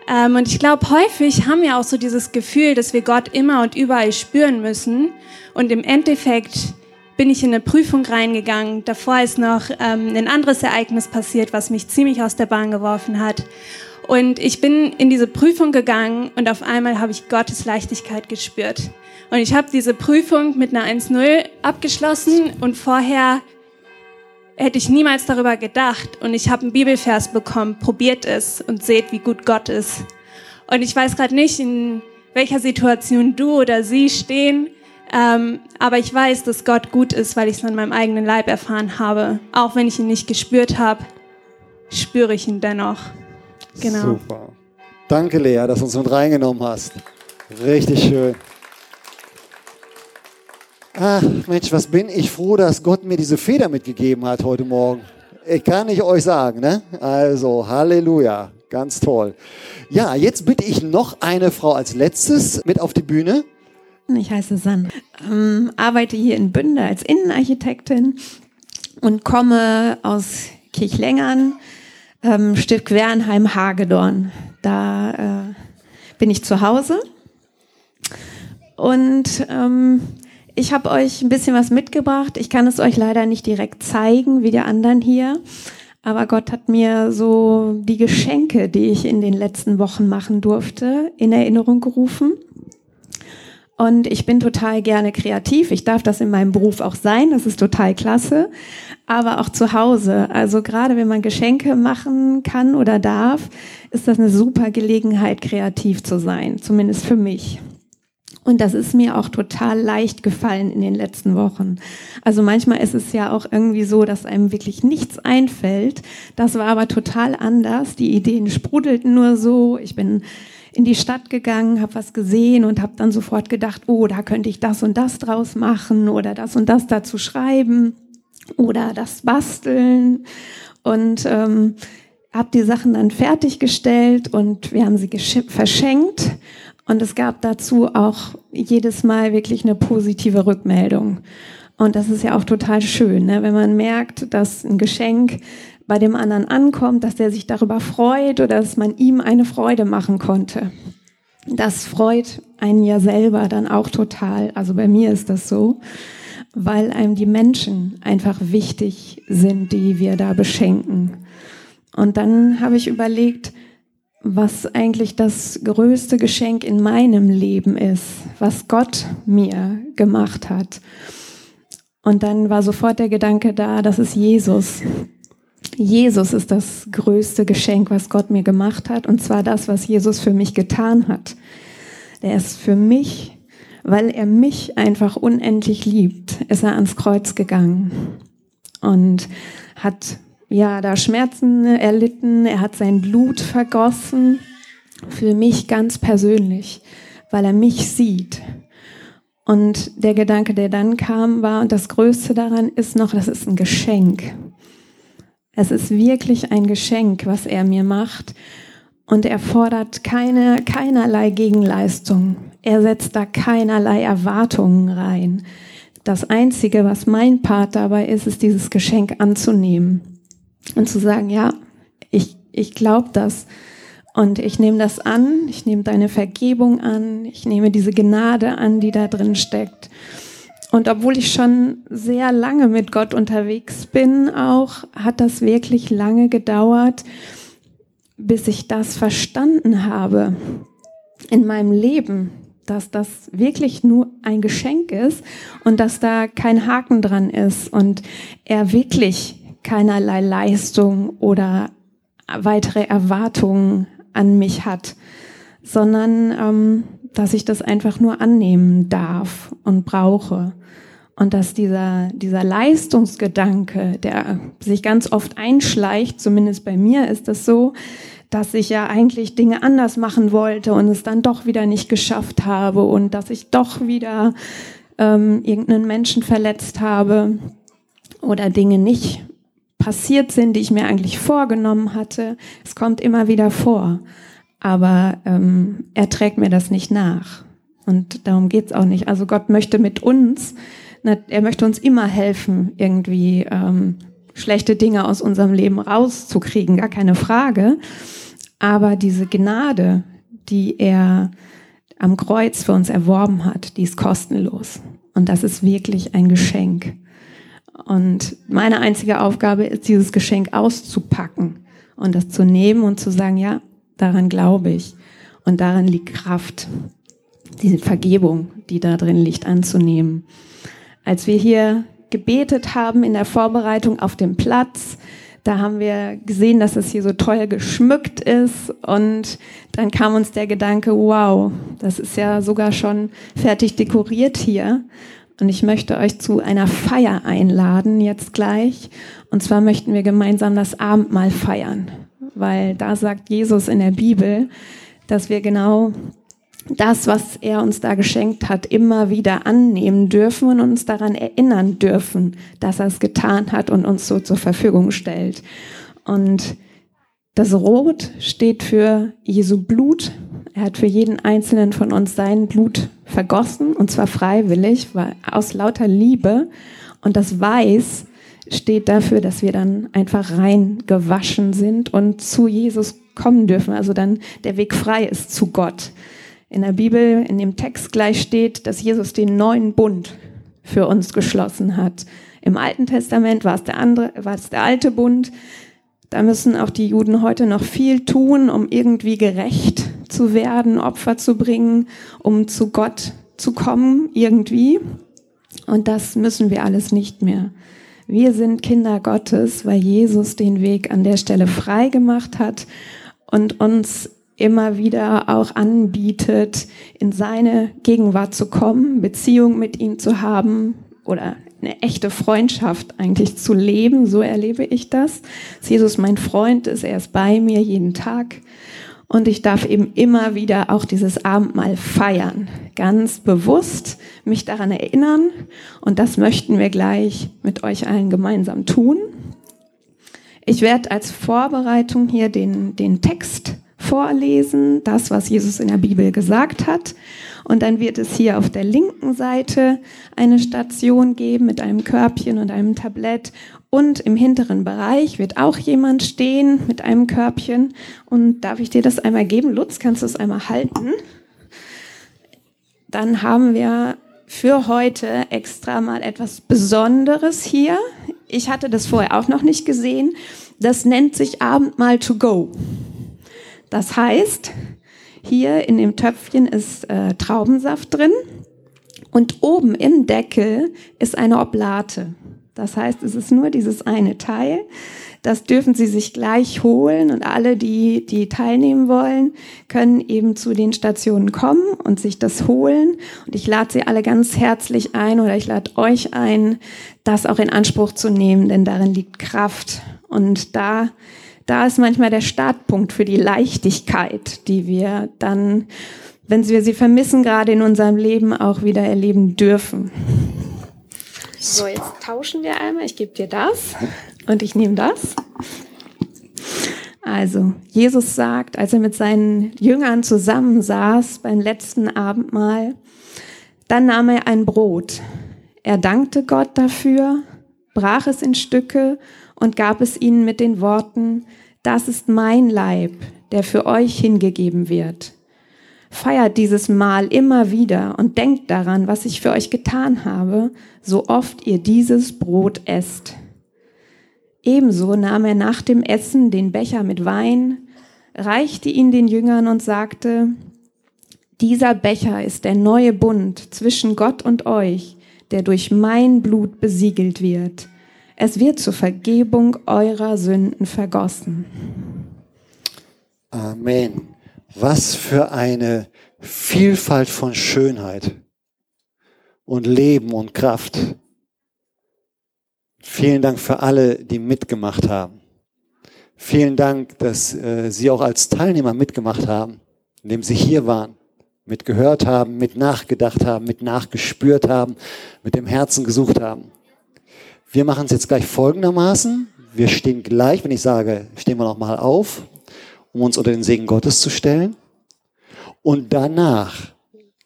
Ähm, und ich glaube, häufig haben wir auch so dieses Gefühl, dass wir Gott immer und überall spüren müssen. Und im Endeffekt bin ich in eine Prüfung reingegangen. Davor ist noch ähm, ein anderes Ereignis passiert, was mich ziemlich aus der Bahn geworfen hat. Und ich bin in diese Prüfung gegangen und auf einmal habe ich Gottes Leichtigkeit gespürt. Und ich habe diese Prüfung mit einer 1-0 abgeschlossen und vorher hätte ich niemals darüber gedacht. Und ich habe einen Bibelvers bekommen, probiert es und seht, wie gut Gott ist. Und ich weiß gerade nicht, in welcher Situation du oder sie stehen. Ähm, aber ich weiß, dass Gott gut ist, weil ich es an meinem eigenen Leib erfahren habe. Auch wenn ich ihn nicht gespürt habe, spüre ich ihn dennoch. Genau. Super. Danke, Lea, dass du uns mit reingenommen hast. Richtig schön. Ach, Mensch, was bin ich froh, dass Gott mir diese Feder mitgegeben hat heute Morgen. Ich kann nicht euch sagen, ne? Also, Halleluja. Ganz toll. Ja, jetzt bitte ich noch eine Frau als letztes mit auf die Bühne. Ich heiße Sanne, ähm, arbeite hier in Bünde als Innenarchitektin und komme aus Kirchlengern, ähm, Stift Quernheim, Hagedorn. Da äh, bin ich zu Hause. Und ähm, ich habe euch ein bisschen was mitgebracht. Ich kann es euch leider nicht direkt zeigen, wie die anderen hier. Aber Gott hat mir so die Geschenke, die ich in den letzten Wochen machen durfte, in Erinnerung gerufen. Und ich bin total gerne kreativ. Ich darf das in meinem Beruf auch sein. Das ist total klasse. Aber auch zu Hause. Also gerade wenn man Geschenke machen kann oder darf, ist das eine super Gelegenheit, kreativ zu sein. Zumindest für mich. Und das ist mir auch total leicht gefallen in den letzten Wochen. Also manchmal ist es ja auch irgendwie so, dass einem wirklich nichts einfällt. Das war aber total anders. Die Ideen sprudelten nur so. Ich bin in die Stadt gegangen, habe was gesehen und habe dann sofort gedacht, oh, da könnte ich das und das draus machen oder das und das dazu schreiben oder das basteln und ähm, habe die Sachen dann fertiggestellt und wir haben sie verschenkt und es gab dazu auch jedes Mal wirklich eine positive Rückmeldung. Und das ist ja auch total schön, ne? wenn man merkt, dass ein Geschenk bei dem anderen ankommt, dass der sich darüber freut oder dass man ihm eine Freude machen konnte. Das freut einen ja selber dann auch total. Also bei mir ist das so, weil einem die Menschen einfach wichtig sind, die wir da beschenken. Und dann habe ich überlegt, was eigentlich das größte Geschenk in meinem Leben ist, was Gott mir gemacht hat. Und dann war sofort der Gedanke da, das ist Jesus. Jesus ist das größte Geschenk, was Gott mir gemacht hat, und zwar das, was Jesus für mich getan hat. Er ist für mich, weil er mich einfach unendlich liebt, ist er ans Kreuz gegangen und hat ja, da Schmerzen erlitten, er hat sein Blut vergossen, für mich ganz persönlich, weil er mich sieht. Und der Gedanke, der dann kam, war, und das Größte daran ist noch, das ist ein Geschenk. Es ist wirklich ein Geschenk, was er mir macht. Und er fordert keine, keinerlei Gegenleistung. Er setzt da keinerlei Erwartungen rein. Das Einzige, was mein Part dabei ist, ist dieses Geschenk anzunehmen und zu sagen, ja, ich, ich glaube das und ich nehme das an, ich nehme deine Vergebung an, ich nehme diese Gnade an, die da drin steckt. Und obwohl ich schon sehr lange mit Gott unterwegs bin, auch hat das wirklich lange gedauert, bis ich das verstanden habe in meinem Leben, dass das wirklich nur ein Geschenk ist und dass da kein Haken dran ist und er wirklich keinerlei Leistung oder weitere Erwartungen an mich hat, sondern ähm, dass ich das einfach nur annehmen darf und brauche. Und dass dieser, dieser Leistungsgedanke, der sich ganz oft einschleicht, zumindest bei mir ist das so, dass ich ja eigentlich Dinge anders machen wollte und es dann doch wieder nicht geschafft habe und dass ich doch wieder ähm, irgendeinen Menschen verletzt habe oder Dinge nicht passiert sind, die ich mir eigentlich vorgenommen hatte. Es kommt immer wieder vor, aber ähm, er trägt mir das nicht nach. Und darum geht's auch nicht. Also Gott möchte mit uns, er möchte uns immer helfen, irgendwie ähm, schlechte Dinge aus unserem Leben rauszukriegen, gar keine Frage. Aber diese Gnade, die er am Kreuz für uns erworben hat, die ist kostenlos. Und das ist wirklich ein Geschenk. Und meine einzige Aufgabe ist, dieses Geschenk auszupacken und das zu nehmen und zu sagen, ja, daran glaube ich. Und darin liegt Kraft, diese Vergebung, die da drin liegt, anzunehmen. Als wir hier gebetet haben in der Vorbereitung auf dem Platz, Da haben wir gesehen, dass es hier so toll geschmückt ist und dann kam uns der Gedanke, wow, das ist ja sogar schon fertig dekoriert hier. Und ich möchte euch zu einer Feier einladen jetzt gleich. Und zwar möchten wir gemeinsam das Abendmahl feiern, weil da sagt Jesus in der Bibel, dass wir genau das, was er uns da geschenkt hat, immer wieder annehmen dürfen und uns daran erinnern dürfen, dass er es getan hat und uns so zur Verfügung stellt. Und das Rot steht für Jesu Blut. Er hat für jeden einzelnen von uns sein Blut vergossen und zwar freiwillig, weil aus lauter Liebe. Und das Weiß steht dafür, dass wir dann einfach rein gewaschen sind und zu Jesus kommen dürfen. Also dann der Weg frei ist zu Gott in der Bibel, in dem Text gleich steht, dass Jesus den neuen Bund für uns geschlossen hat. Im Alten Testament war es der andere, war es der alte Bund. Da müssen auch die Juden heute noch viel tun, um irgendwie gerecht zu werden, Opfer zu bringen, um zu Gott zu kommen, irgendwie. Und das müssen wir alles nicht mehr. Wir sind Kinder Gottes, weil Jesus den Weg an der Stelle frei gemacht hat und uns immer wieder auch anbietet, in seine Gegenwart zu kommen, Beziehung mit ihm zu haben oder eine echte Freundschaft eigentlich zu leben. So erlebe ich das. Dass Jesus mein Freund ist, er ist bei mir jeden Tag. Und ich darf eben immer wieder auch dieses Abendmahl feiern. Ganz bewusst mich daran erinnern. Und das möchten wir gleich mit euch allen gemeinsam tun. Ich werde als Vorbereitung hier den, den Text vorlesen, das, was Jesus in der Bibel gesagt hat. Und dann wird es hier auf der linken Seite eine Station geben mit einem Körbchen und einem Tablett. Und im hinteren Bereich wird auch jemand stehen mit einem Körbchen. Und darf ich dir das einmal geben? Lutz, kannst du es einmal halten? Dann haben wir für heute extra mal etwas Besonderes hier. Ich hatte das vorher auch noch nicht gesehen. Das nennt sich Abendmahl to go. Das heißt, hier in dem Töpfchen ist äh, Traubensaft drin und oben im Deckel ist eine Oblate. Das heißt, es ist nur dieses eine Teil. Das dürfen Sie sich gleich holen und alle, die, die teilnehmen wollen, können eben zu den Stationen kommen und sich das holen. Und ich lade Sie alle ganz herzlich ein oder ich lade euch ein, das auch in Anspruch zu nehmen, denn darin liegt Kraft. Und da da ist manchmal der Startpunkt für die Leichtigkeit, die wir dann, wenn wir sie vermissen, gerade in unserem Leben auch wieder erleben dürfen. So, jetzt tauschen wir einmal. Ich gebe dir das und ich nehme das. Also, Jesus sagt, als er mit seinen Jüngern zusammensaß beim letzten Abendmahl, dann nahm er ein Brot. Er dankte Gott dafür, brach es in Stücke und gab es ihnen mit den Worten, das ist mein Leib, der für euch hingegeben wird. Feiert dieses Mahl immer wieder und denkt daran, was ich für euch getan habe, so oft ihr dieses Brot esst. Ebenso nahm er nach dem Essen den Becher mit Wein, reichte ihn den Jüngern und sagte, dieser Becher ist der neue Bund zwischen Gott und euch, der durch mein Blut besiegelt wird. Es wird zur Vergebung eurer Sünden vergossen. Amen. Was für eine Vielfalt von Schönheit und Leben und Kraft. Vielen Dank für alle, die mitgemacht haben. Vielen Dank, dass äh, Sie auch als Teilnehmer mitgemacht haben, indem Sie hier waren, mitgehört haben, mit nachgedacht haben, mit nachgespürt haben, mit dem Herzen gesucht haben. Wir machen es jetzt gleich folgendermaßen. Wir stehen gleich, wenn ich sage, stehen wir nochmal auf, um uns unter den Segen Gottes zu stellen. Und danach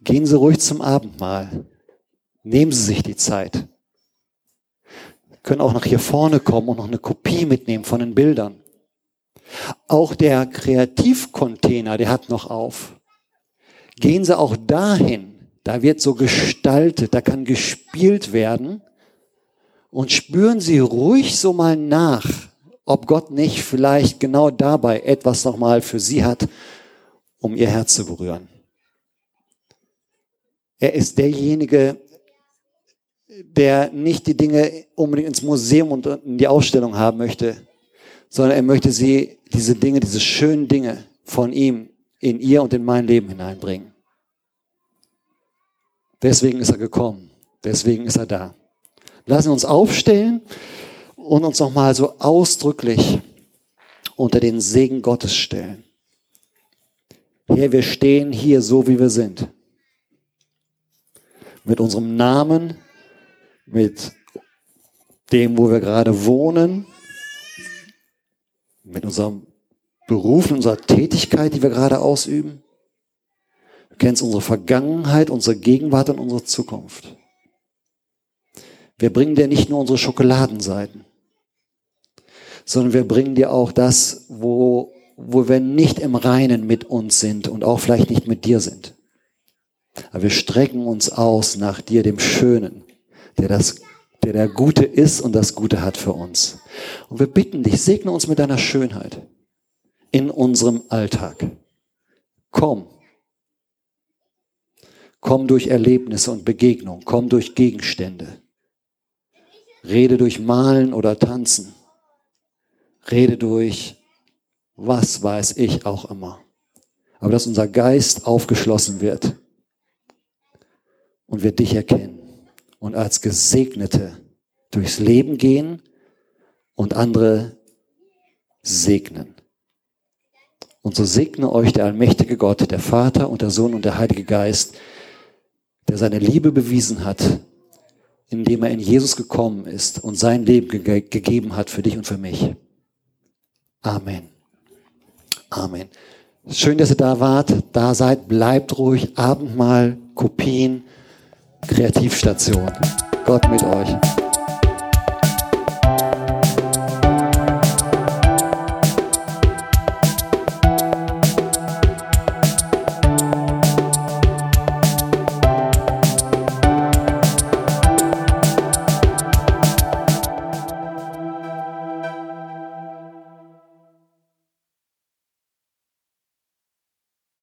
gehen Sie ruhig zum Abendmahl. Nehmen Sie sich die Zeit. können auch nach hier vorne kommen und noch eine Kopie mitnehmen von den Bildern. Auch der Kreativcontainer, der hat noch auf. Gehen Sie auch dahin. Da wird so gestaltet, da kann gespielt werden und spüren Sie ruhig so mal nach, ob Gott nicht vielleicht genau dabei etwas nochmal für Sie hat, um Ihr Herz zu berühren. Er ist derjenige, der nicht die Dinge unbedingt ins Museum und in die Ausstellung haben möchte, sondern er möchte sie, diese Dinge, diese schönen Dinge von ihm in ihr und in mein Leben hineinbringen. Deswegen ist er gekommen. Deswegen ist er da. Lassen wir uns aufstellen und uns nochmal so ausdrücklich unter den Segen Gottes stellen. Herr, wir stehen hier so, wie wir sind. Mit unserem Namen, mit dem, wo wir gerade wohnen, mit unserem Beruf, unserer Tätigkeit, die wir gerade ausüben. Du kennst unsere Vergangenheit, unsere Gegenwart und unsere Zukunft. Wir bringen dir nicht nur unsere Schokoladenseiten, sondern wir bringen dir auch das, wo, wo wir nicht im Reinen mit uns sind und auch vielleicht nicht mit dir sind. Aber wir strecken uns aus nach dir, dem Schönen, der das der der Gute ist und das Gute hat für uns. Und wir bitten dich, segne uns mit deiner Schönheit in unserem Alltag. Komm. Komm durch Erlebnisse und Begegnung. Komm durch Gegenstände. Rede durch Malen oder Tanzen. Rede durch was weiß ich auch immer. Aber dass unser Geist aufgeschlossen wird und wir dich erkennen und als Gesegnete durchs Leben gehen und andere segnen. Und so segne euch der allmächtige Gott, der Vater und der Sohn und der Heilige Geist, der seine Liebe bewiesen hat, indem er in Jesus gekommen ist und sein Leben ge gegeben hat für dich und für mich. Amen. Amen. Schön, dass ihr da wart, da seid, bleibt ruhig. Abendmahl, Kopien, Kreativstation. Gott mit euch.